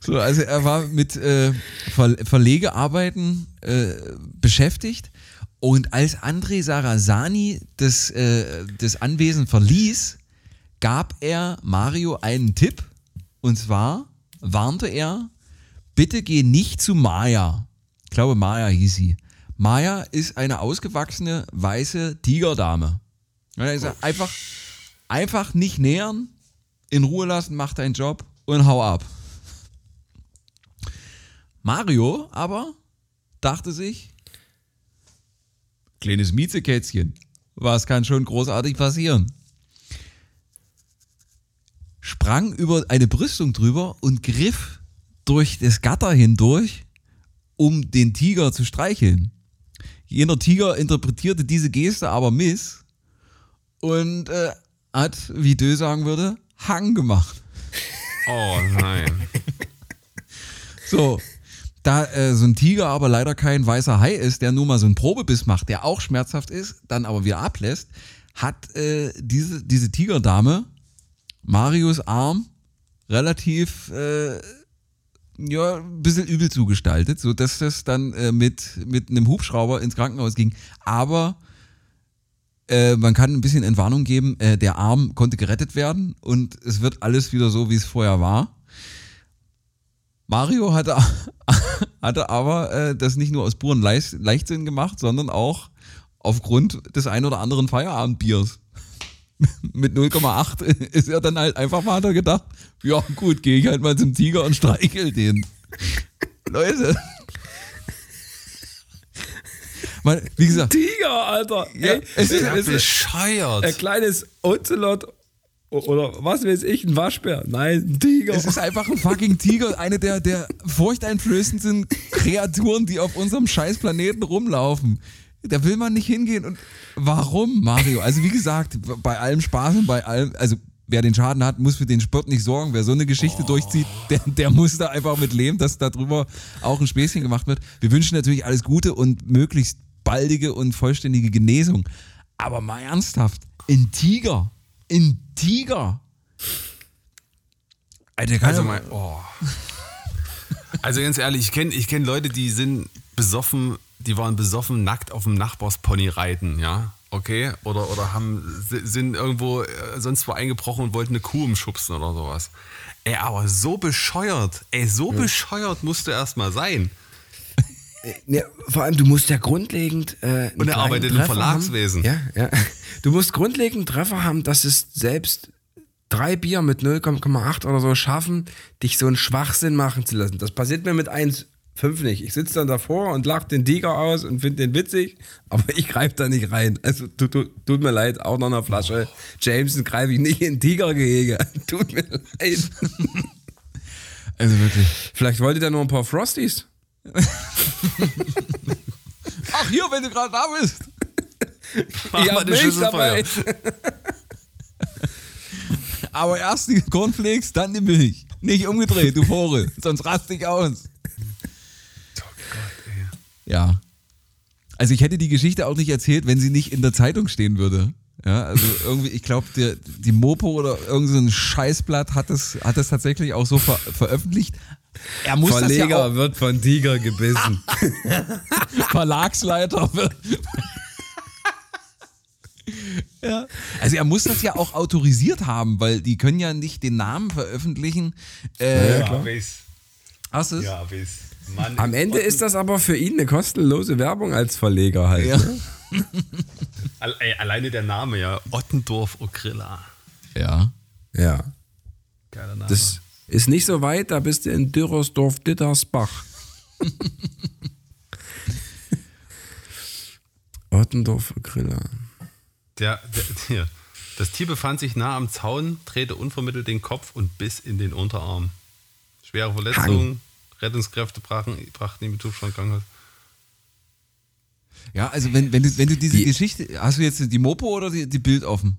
S1: So, also er war mit äh, Ver Verlegearbeiten äh, beschäftigt und als André Sarasani das, äh, das Anwesen verließ, gab er Mario einen Tipp und zwar warnte er, bitte geh nicht zu Maya. Ich glaube, Maya hieß sie. Maya ist eine ausgewachsene weiße Tigerdame. Ja, er gesagt, einfach, einfach nicht nähern, in Ruhe lassen, mach deinen Job und hau ab. Mario aber dachte sich, kleines Miezekätzchen. Was kann schon großartig passieren? Sprang über eine Brüstung drüber und griff durch das Gatter hindurch, um den Tiger zu streicheln. Jener Tiger interpretierte diese Geste aber miss und äh, hat, wie Dö sagen würde, Hang gemacht.
S3: Oh nein. (laughs)
S1: So, da äh, so ein Tiger aber leider kein weißer Hai ist, der nur mal so einen Probebiss macht, der auch schmerzhaft ist, dann aber wieder ablässt, hat äh, diese, diese Tigerdame Marius Arm relativ äh, ja, ein bisschen übel zugestaltet, so dass das dann äh, mit, mit einem Hubschrauber ins Krankenhaus ging. Aber äh, man kann ein bisschen Entwarnung geben, äh, der Arm konnte gerettet werden und es wird alles wieder so, wie es vorher war. Mario hatte, (laughs) hatte aber äh, das nicht nur aus puren Leicht, Leichtsinn gemacht, sondern auch aufgrund des ein oder anderen Feierabendbiers. Mit 0,8 ist er dann halt einfach mal er gedacht, ja gut, gehe ich halt mal zum Tiger und streichel den. Leute. Man, wie gesagt,
S2: Tiger, Alter.
S1: ja,
S2: Ey,
S1: es ist, es
S3: bescheuert.
S2: ein kleines Ocelot oder was weiß ich, ein Waschbär. Nein, ein Tiger.
S1: es ist einfach ein fucking Tiger, eine der, der furchteinflößendsten Kreaturen, die auf unserem scheiß Planeten rumlaufen. Da will man nicht hingehen. Und warum, Mario? Also wie gesagt, bei allem Spaß und bei allem, also wer den Schaden hat, muss für den Sport nicht sorgen. Wer so eine Geschichte durchzieht, der, der muss da einfach mit leben, dass darüber auch ein Späßchen gemacht wird. Wir wünschen natürlich alles Gute und möglichst baldige und vollständige Genesung. Aber mal ernsthaft, ein Tiger, ein Tiger. Alter, kann
S3: Also, mein, oh. also ganz ehrlich, ich kenne ich kenn Leute, die sind besoffen, die waren besoffen nackt auf dem Nachbarspony reiten, ja. Okay? Oder, oder haben, si- sind irgendwo äh, sonst wo eingebrochen und wollten eine Kuh umschubsen oder sowas. Ey, aber so bescheuert, ey, so bescheuert musst du erstmal sein.
S2: Ja, vor allem, du musst ja grundlegend. Äh,
S3: Und er arbeitet im
S2: Treffer
S3: Verlagswesen.
S2: Haben. Ja, ja. Du musst grundlegend Treffer haben, dass es selbst drei Bier mit 0,8 oder so schaffen, dich so einen Schwachsinn machen zu lassen. Das passiert mir mit 1,5 nicht. Ich sitze dann davor und lach den Tiger aus und finde den witzig, aber ich greife da nicht rein. Also tut, tut, tut mir leid, auch noch eine Flasche Jameson greife ich nicht in Tigergehege. (laughs) Tut mir leid.
S1: also wirklich.
S2: Vielleicht wollte der nur ein paar Frosties. (laughs)
S1: Ach, hier, wenn du gerade da bist.
S3: Mach
S2: Ich
S3: mal
S2: hab
S3: eine
S2: Milch dabei. (laughs)
S1: Aber erst die Cornflakes, dann die Milch. Nicht umgedreht, du Vogel. Sonst raste ich aus. Ja. Also ich hätte die Geschichte auch nicht erzählt, wenn sie nicht in der Zeitung stehen würde. Ja, also irgendwie, ich glaube, die Mopo oder irgendein so ein Scheißblatt hat das, hat das tatsächlich auch so ver veröffentlicht. Er muss das ja
S2: Verleger
S1: auch,
S2: wird von Tiger gebissen. (laughs)
S1: Verlagsleiter. ja. Also er muss das ja auch autorisiert haben, weil die können ja nicht den Namen veröffentlichen. Äh,
S3: Ja, weiß.
S1: Hast du es?
S3: Ja, weiß. Mann,
S2: Am Ende ist das aber für ihn eine kostenlose Werbung als Verleger halt.
S1: Ja.
S2: ne? (laughs)
S3: Alleine der Name, ja. Ottendorf Okrilla.
S1: ja.
S2: ja.
S3: Geiler Name.
S2: Das ist nicht so weit, da bist du in Dürrersdorf-Dittersbach. (laughs) Ottendorf Griller.
S3: Der, der, der, das Tier befand sich nah am Zaun, drehte unvermittelt den Kopf und biss in den Unterarm. Schwere Verletzungen, Rettungskräfte brachen, brachten ihn mit Hubschrauber Krankenhaus.
S1: Ja, also wenn, wenn, du, wenn du diese
S2: Die-
S1: Geschichte, hast du jetzt die Mopo oder die, die Bild offen?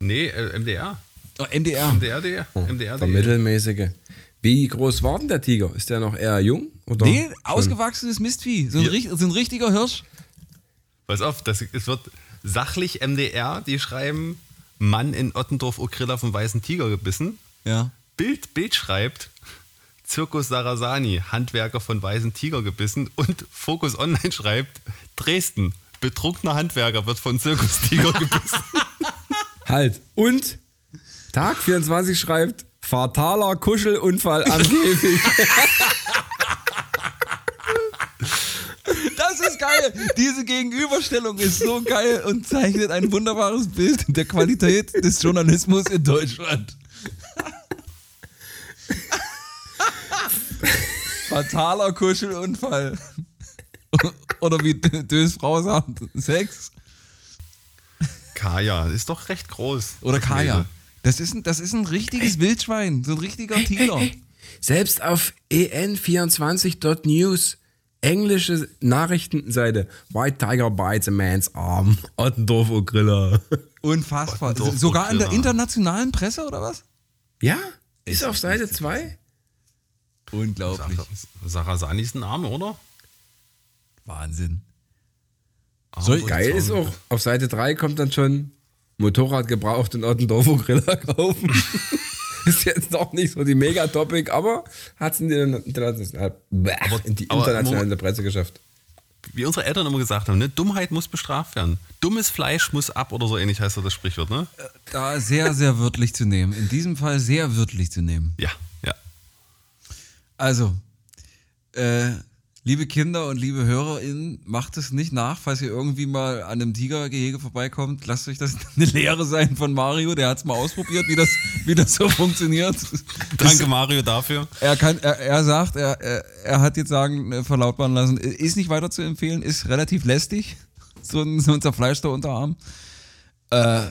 S3: Nee, äh, MDR.
S1: Oh, MDR.
S3: MDR.de. MDR.
S2: Der mittelmäßige. Wie groß war denn der Tiger? Ist der noch eher jung? Oder
S1: Nee,
S2: schon?
S1: ausgewachsenes Mistvieh. So ein,
S3: Ja.
S1: so ein richtiger Hirsch.
S3: Pass auf, das, es wird sachlich MDR, die schreiben, Mann in Ottendorf Okrilla vom weißen Tiger gebissen.
S1: Ja.
S3: Bild, Bild schreibt, Zirkus Sarasani, Handwerker von weißen Tiger gebissen. Und Focus Online schreibt, Dresden, betrunkener Handwerker wird von Zirkus Tiger (laughs) gebissen.
S2: Halt. Und Tag 24 schreibt, fataler Kuschelunfall am Käfig.
S1: Das ist geil. Diese Gegenüberstellung ist so geil und zeichnet ein wunderbares Bild der Qualität des Journalismus in Deutschland. Fataler Kuschelunfall. (laughs) Oder wie Dös Frau sagt, Sex.
S3: Kaya ist doch recht groß.
S1: Oder
S3: das
S1: Kaya. Das ist, ein, das ist ein richtiges Wildschwein, so ein richtiger Tiger.
S2: Selbst auf E en24.news, englische Nachrichtenseite, White Tiger bites a man's arm. Ottendorfer Griller.
S1: Unfassbar.
S3: Ottendorf
S1: Sogar in der internationalen Presse oder was?
S2: Ja, ist auf Seite 2.
S1: Unglaublich.
S3: Sarasani ist ein Arme, oder?
S1: Wahnsinn.
S3: Arme
S2: Geil ist auch, auf Seite 3 kommt dann schon Motorrad gebraucht und Ottendorfer Griller (laughs) kaufen. ist jetzt noch nicht so die Mega-Topic, aber hat es in, in die
S3: aber
S2: internationale Presse geschafft.
S3: Wie unsere Eltern immer gesagt haben, ne? Dummheit muss bestraft werden. Dummes Fleisch muss ab oder so ähnlich heißt das Sprichwort, ne?
S1: Da sehr, sehr wörtlich zu nehmen. In diesem Fall sehr wörtlich zu nehmen.
S3: Ja.
S1: Also, äh, liebe Kinder und liebe HörerInnen, macht es nicht nach, falls ihr irgendwie mal an einem Tigergehege vorbeikommt. Lasst euch das (laughs) eine Lehre sein von Mario. Der hat es mal ausprobiert, wie das, wie das so funktioniert. (laughs)
S3: Danke Mario dafür.
S1: Er, kann, er, er sagt, er, er, er hat jetzt sagen, äh, verlautbaren lassen, ist nicht weiter zu empfehlen, ist relativ lästig. So ein, so ein zerfleischter Unterarm. Äh,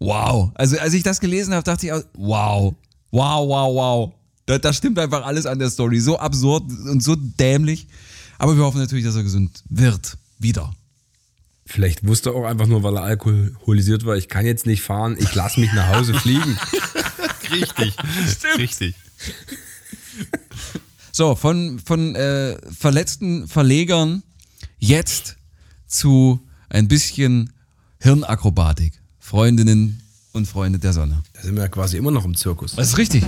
S1: wow. Also, als ich das gelesen habe, dachte ich, wow. Wow, wow, wow. Da, da stimmt einfach alles an der Story. So absurd und so dämlich. Aber wir hoffen natürlich, dass er gesund wird. Wieder.
S2: Vielleicht wusste er auch einfach nur, weil er alkoholisiert war, ich kann jetzt nicht fahren, ich lasse mich nach Hause fliegen. (laughs)
S3: Richtig. Richtig.
S1: So, von, von äh, verletzten Verlegern jetzt zu ein bisschen Hirnakrobatik. Freundinnen und Freunde der Sonne.
S2: Da sind wir ja quasi immer noch im Zirkus.
S1: Das ist richtig.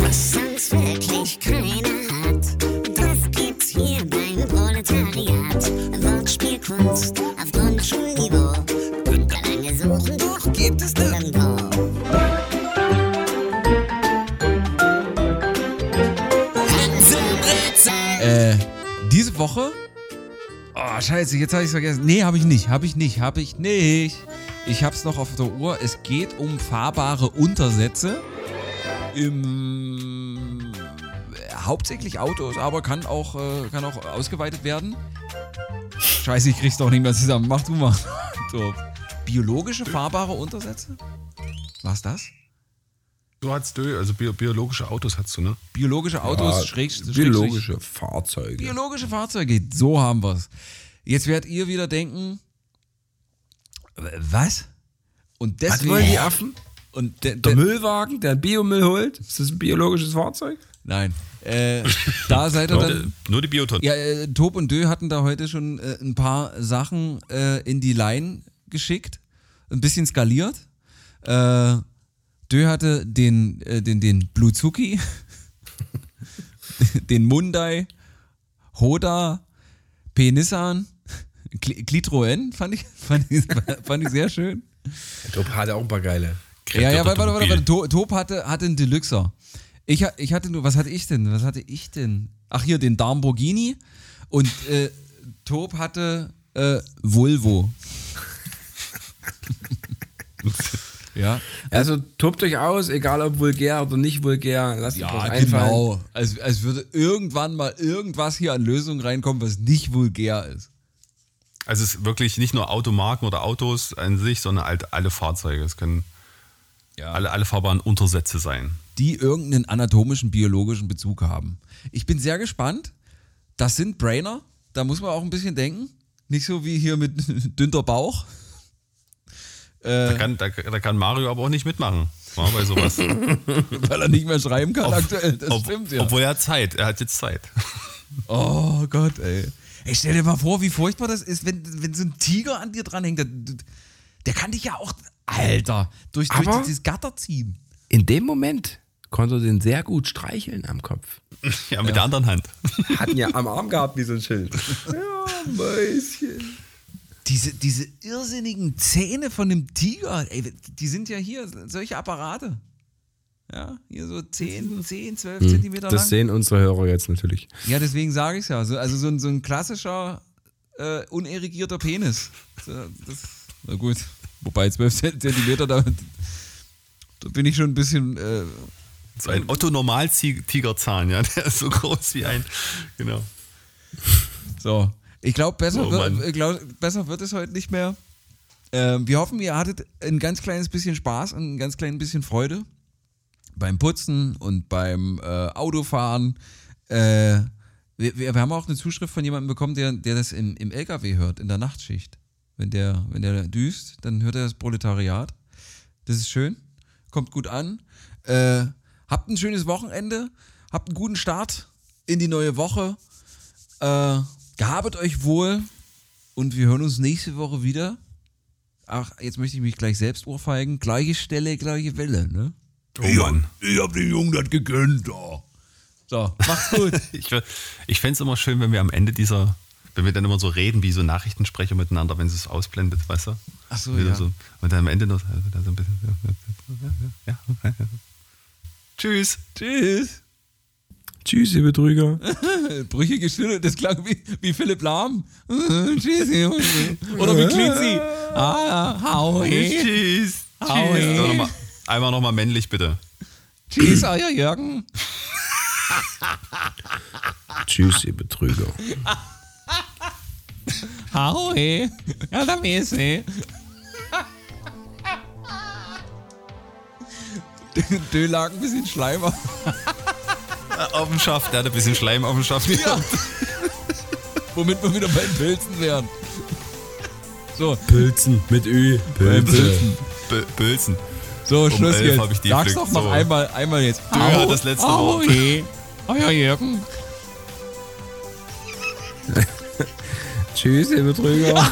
S5: Was sonst wirklich keiner hat, das gibt's hier beim Proletariat. Wortspielkunst auf Grundschulniveau. Könnte lange suchen, doch gibt es nirgendwo.
S1: Äh, diese Woche. Oh, scheiße, jetzt habe ich vergessen. Nee, habe ich nicht. Habe ich nicht. Habe ich nicht. Ich habe es noch auf der Uhr. Es geht um fahrbare Untersätze. Im, hauptsächlich Autos, aber kann auch, äh, kann auch ausgeweitet werden. Scheiße, ich krieg's doch nicht mehr zusammen. Mach du mal. (laughs) So. Biologische fahrbare Untersätze? Was das?
S3: Du hast Dö, also bio, biologische Autos hast du, ne?
S1: Biologische Autos,
S2: Ja,
S1: schräg, schrägstrich-
S2: biologische Fahrzeuge.
S1: Biologische Fahrzeuge, so haben wir's. Jetzt werdet ihr wieder denken, was? Und
S2: Was
S1: deswegen.
S2: wollen die Affen?
S1: Und de,
S2: Der
S1: de,
S2: Müllwagen, der Biomüll holt? Ist das ein biologisches Fahrzeug?
S1: Nein. Äh, da seid ihr dann.
S3: Nur die Biotonnen.
S1: Ja, äh, Tob und Dö hatten da heute schon äh, ein paar Sachen äh, in die Line geschickt, ein bisschen skaliert. Äh, Dö hatte den, äh, den, den Bluzuki, (laughs) den Mundai, Hoda, Penissan, Kli- Klitroen, fand ich, (laughs) fand ich, fand ich sehr schön.
S2: Top hatte auch ein paar geile.
S1: Ja, ja, warte, warte, warte,
S3: Automobil.
S1: warte. To- Tob hatte, hatte einen Deluxer. Ich, ich hatte nur, was hatte ich denn? Was hatte ich denn? Ach, hier, den Lamborghini. Und äh, Tob hatte äh, Volvo. (laughs) ja.
S2: Also tobt euch aus, egal ob vulgär oder nicht vulgär. Lasst euch was
S1: Ja,
S2: einfallen.
S1: genau. Als, als würde irgendwann mal irgendwas hier an Lösungen reinkommen, was nicht vulgär ist.
S3: Also es ist wirklich nicht nur Automarken oder Autos an sich, sondern halt alle Fahrzeuge. Es können alle, alle fahrbaren Untersätze sein.
S1: Die irgendeinen anatomischen, biologischen Bezug haben. Ich bin sehr gespannt. Das sind Brainer. Da muss man auch ein bisschen denken. Nicht so wie hier mit (laughs) dünner Bauch.
S3: Da kann, da, da kann Mario aber auch nicht mitmachen. Ja, bei sowas. (laughs)
S1: Weil er nicht mehr schreiben kann aktuell. Das
S3: Ob-
S1: stimmt ja.
S3: Obwohl er hat Zeit. Er hat jetzt Zeit. (laughs)
S1: oh Gott, ey. Ey, stell dir mal vor, wie furchtbar das ist, wenn, wenn so ein Tiger an dir dranhängt. Der, der kann dich ja auch, Alter, durch, durch dieses Gatter ziehen.
S2: In dem Moment konnte er den sehr gut streicheln am Kopf. (laughs)
S3: Ja, mit der anderen Hand. (laughs)
S2: Hatten ja am Arm gehabt wie so ein Schild. (laughs) Ja, Mäuschen.
S1: Diese, diese irrsinnigen Zähne von dem Tiger, ey, die sind ja hier, solche Apparate. Ja, hier so 10, 10 12 Zentimeter lang.
S2: Das sehen unsere Hörer jetzt natürlich.
S1: Ja, deswegen sage ich es ja. So, also so ein, so ein klassischer, äh, unerigierter Penis. So, das, na gut, wobei 12 Zentimeter, da, da bin ich schon ein bisschen. Äh,
S3: So ein Otto-Normal-Tigerzahn, ja, (laughs) der ist so groß wie ein. Genau.
S1: so. Ich glaube, besser,
S3: Oh,
S1: wird- glaub, besser wird es heute nicht mehr. Ähm, wir hoffen, ihr hattet ein ganz kleines bisschen Spaß und ein ganz kleines bisschen Freude beim Putzen und beim äh, Autofahren. Äh, wir, wir wir haben auch eine Zuschrift von jemandem bekommen, der, der das im, im LKW hört, in der Nachtschicht. Wenn der, wenn der düst, dann hört er das Proletariat. Das ist schön, kommt gut an. Äh, habt ein schönes Wochenende, habt einen guten Start in die neue Woche. Äh, gehabet euch wohl und wir hören uns nächste Woche wieder. Ach, jetzt möchte ich mich gleich selbst urfeigen. Gleiche Stelle, gleiche Welle, ne?
S3: Oh Mann.
S1: Ich hab den Jungen das gegönnt, da. So, macht's gut. (laughs)
S3: Ich, ich fände es immer schön, wenn wir am Ende dieser, wenn wir dann immer so reden wie so Nachrichtensprecher miteinander, wenn sie es ausblendet, weißt du?
S1: Ach so, ja.
S3: so, und dann am Ende noch wieder so ein bisschen. Ja. Tschüss.
S1: Tschüss.
S2: Tschüss, ihr Betrüger. (laughs)
S1: Brüchige Stimme, das klang wie, wie Philipp Lahm. (laughs) Tschüss. Oder wie sie? Ah, hau.
S3: Tschüss.
S1: Au,
S3: Tschüss. noch mal, einmal nochmal männlich, bitte.
S1: Tschüss, euer Jürgen. (laughs)
S2: Tschüss, ihr Betrüger.
S1: Hau. Ja, da ist, (laughs) Dö lag ein bisschen Schleim auf.
S3: Auf dem Schaft, der hat ein bisschen Schleim auf dem Schaft.
S1: Ja. (laughs) Womit wir wieder beim Pilzen wären. So,
S2: Pilzen mit Ü. Pilzen.
S3: Bölzen.
S1: so Schluss
S3: elf
S1: jetzt.
S3: hab ich die
S1: Sag's doch noch
S3: so.
S1: einmal, einmal jetzt.
S3: Du hat das letzte
S1: au,
S3: Wort.
S1: hey. Euer Jürgen. (laughs)
S2: Tschüss, ihr Betrüger.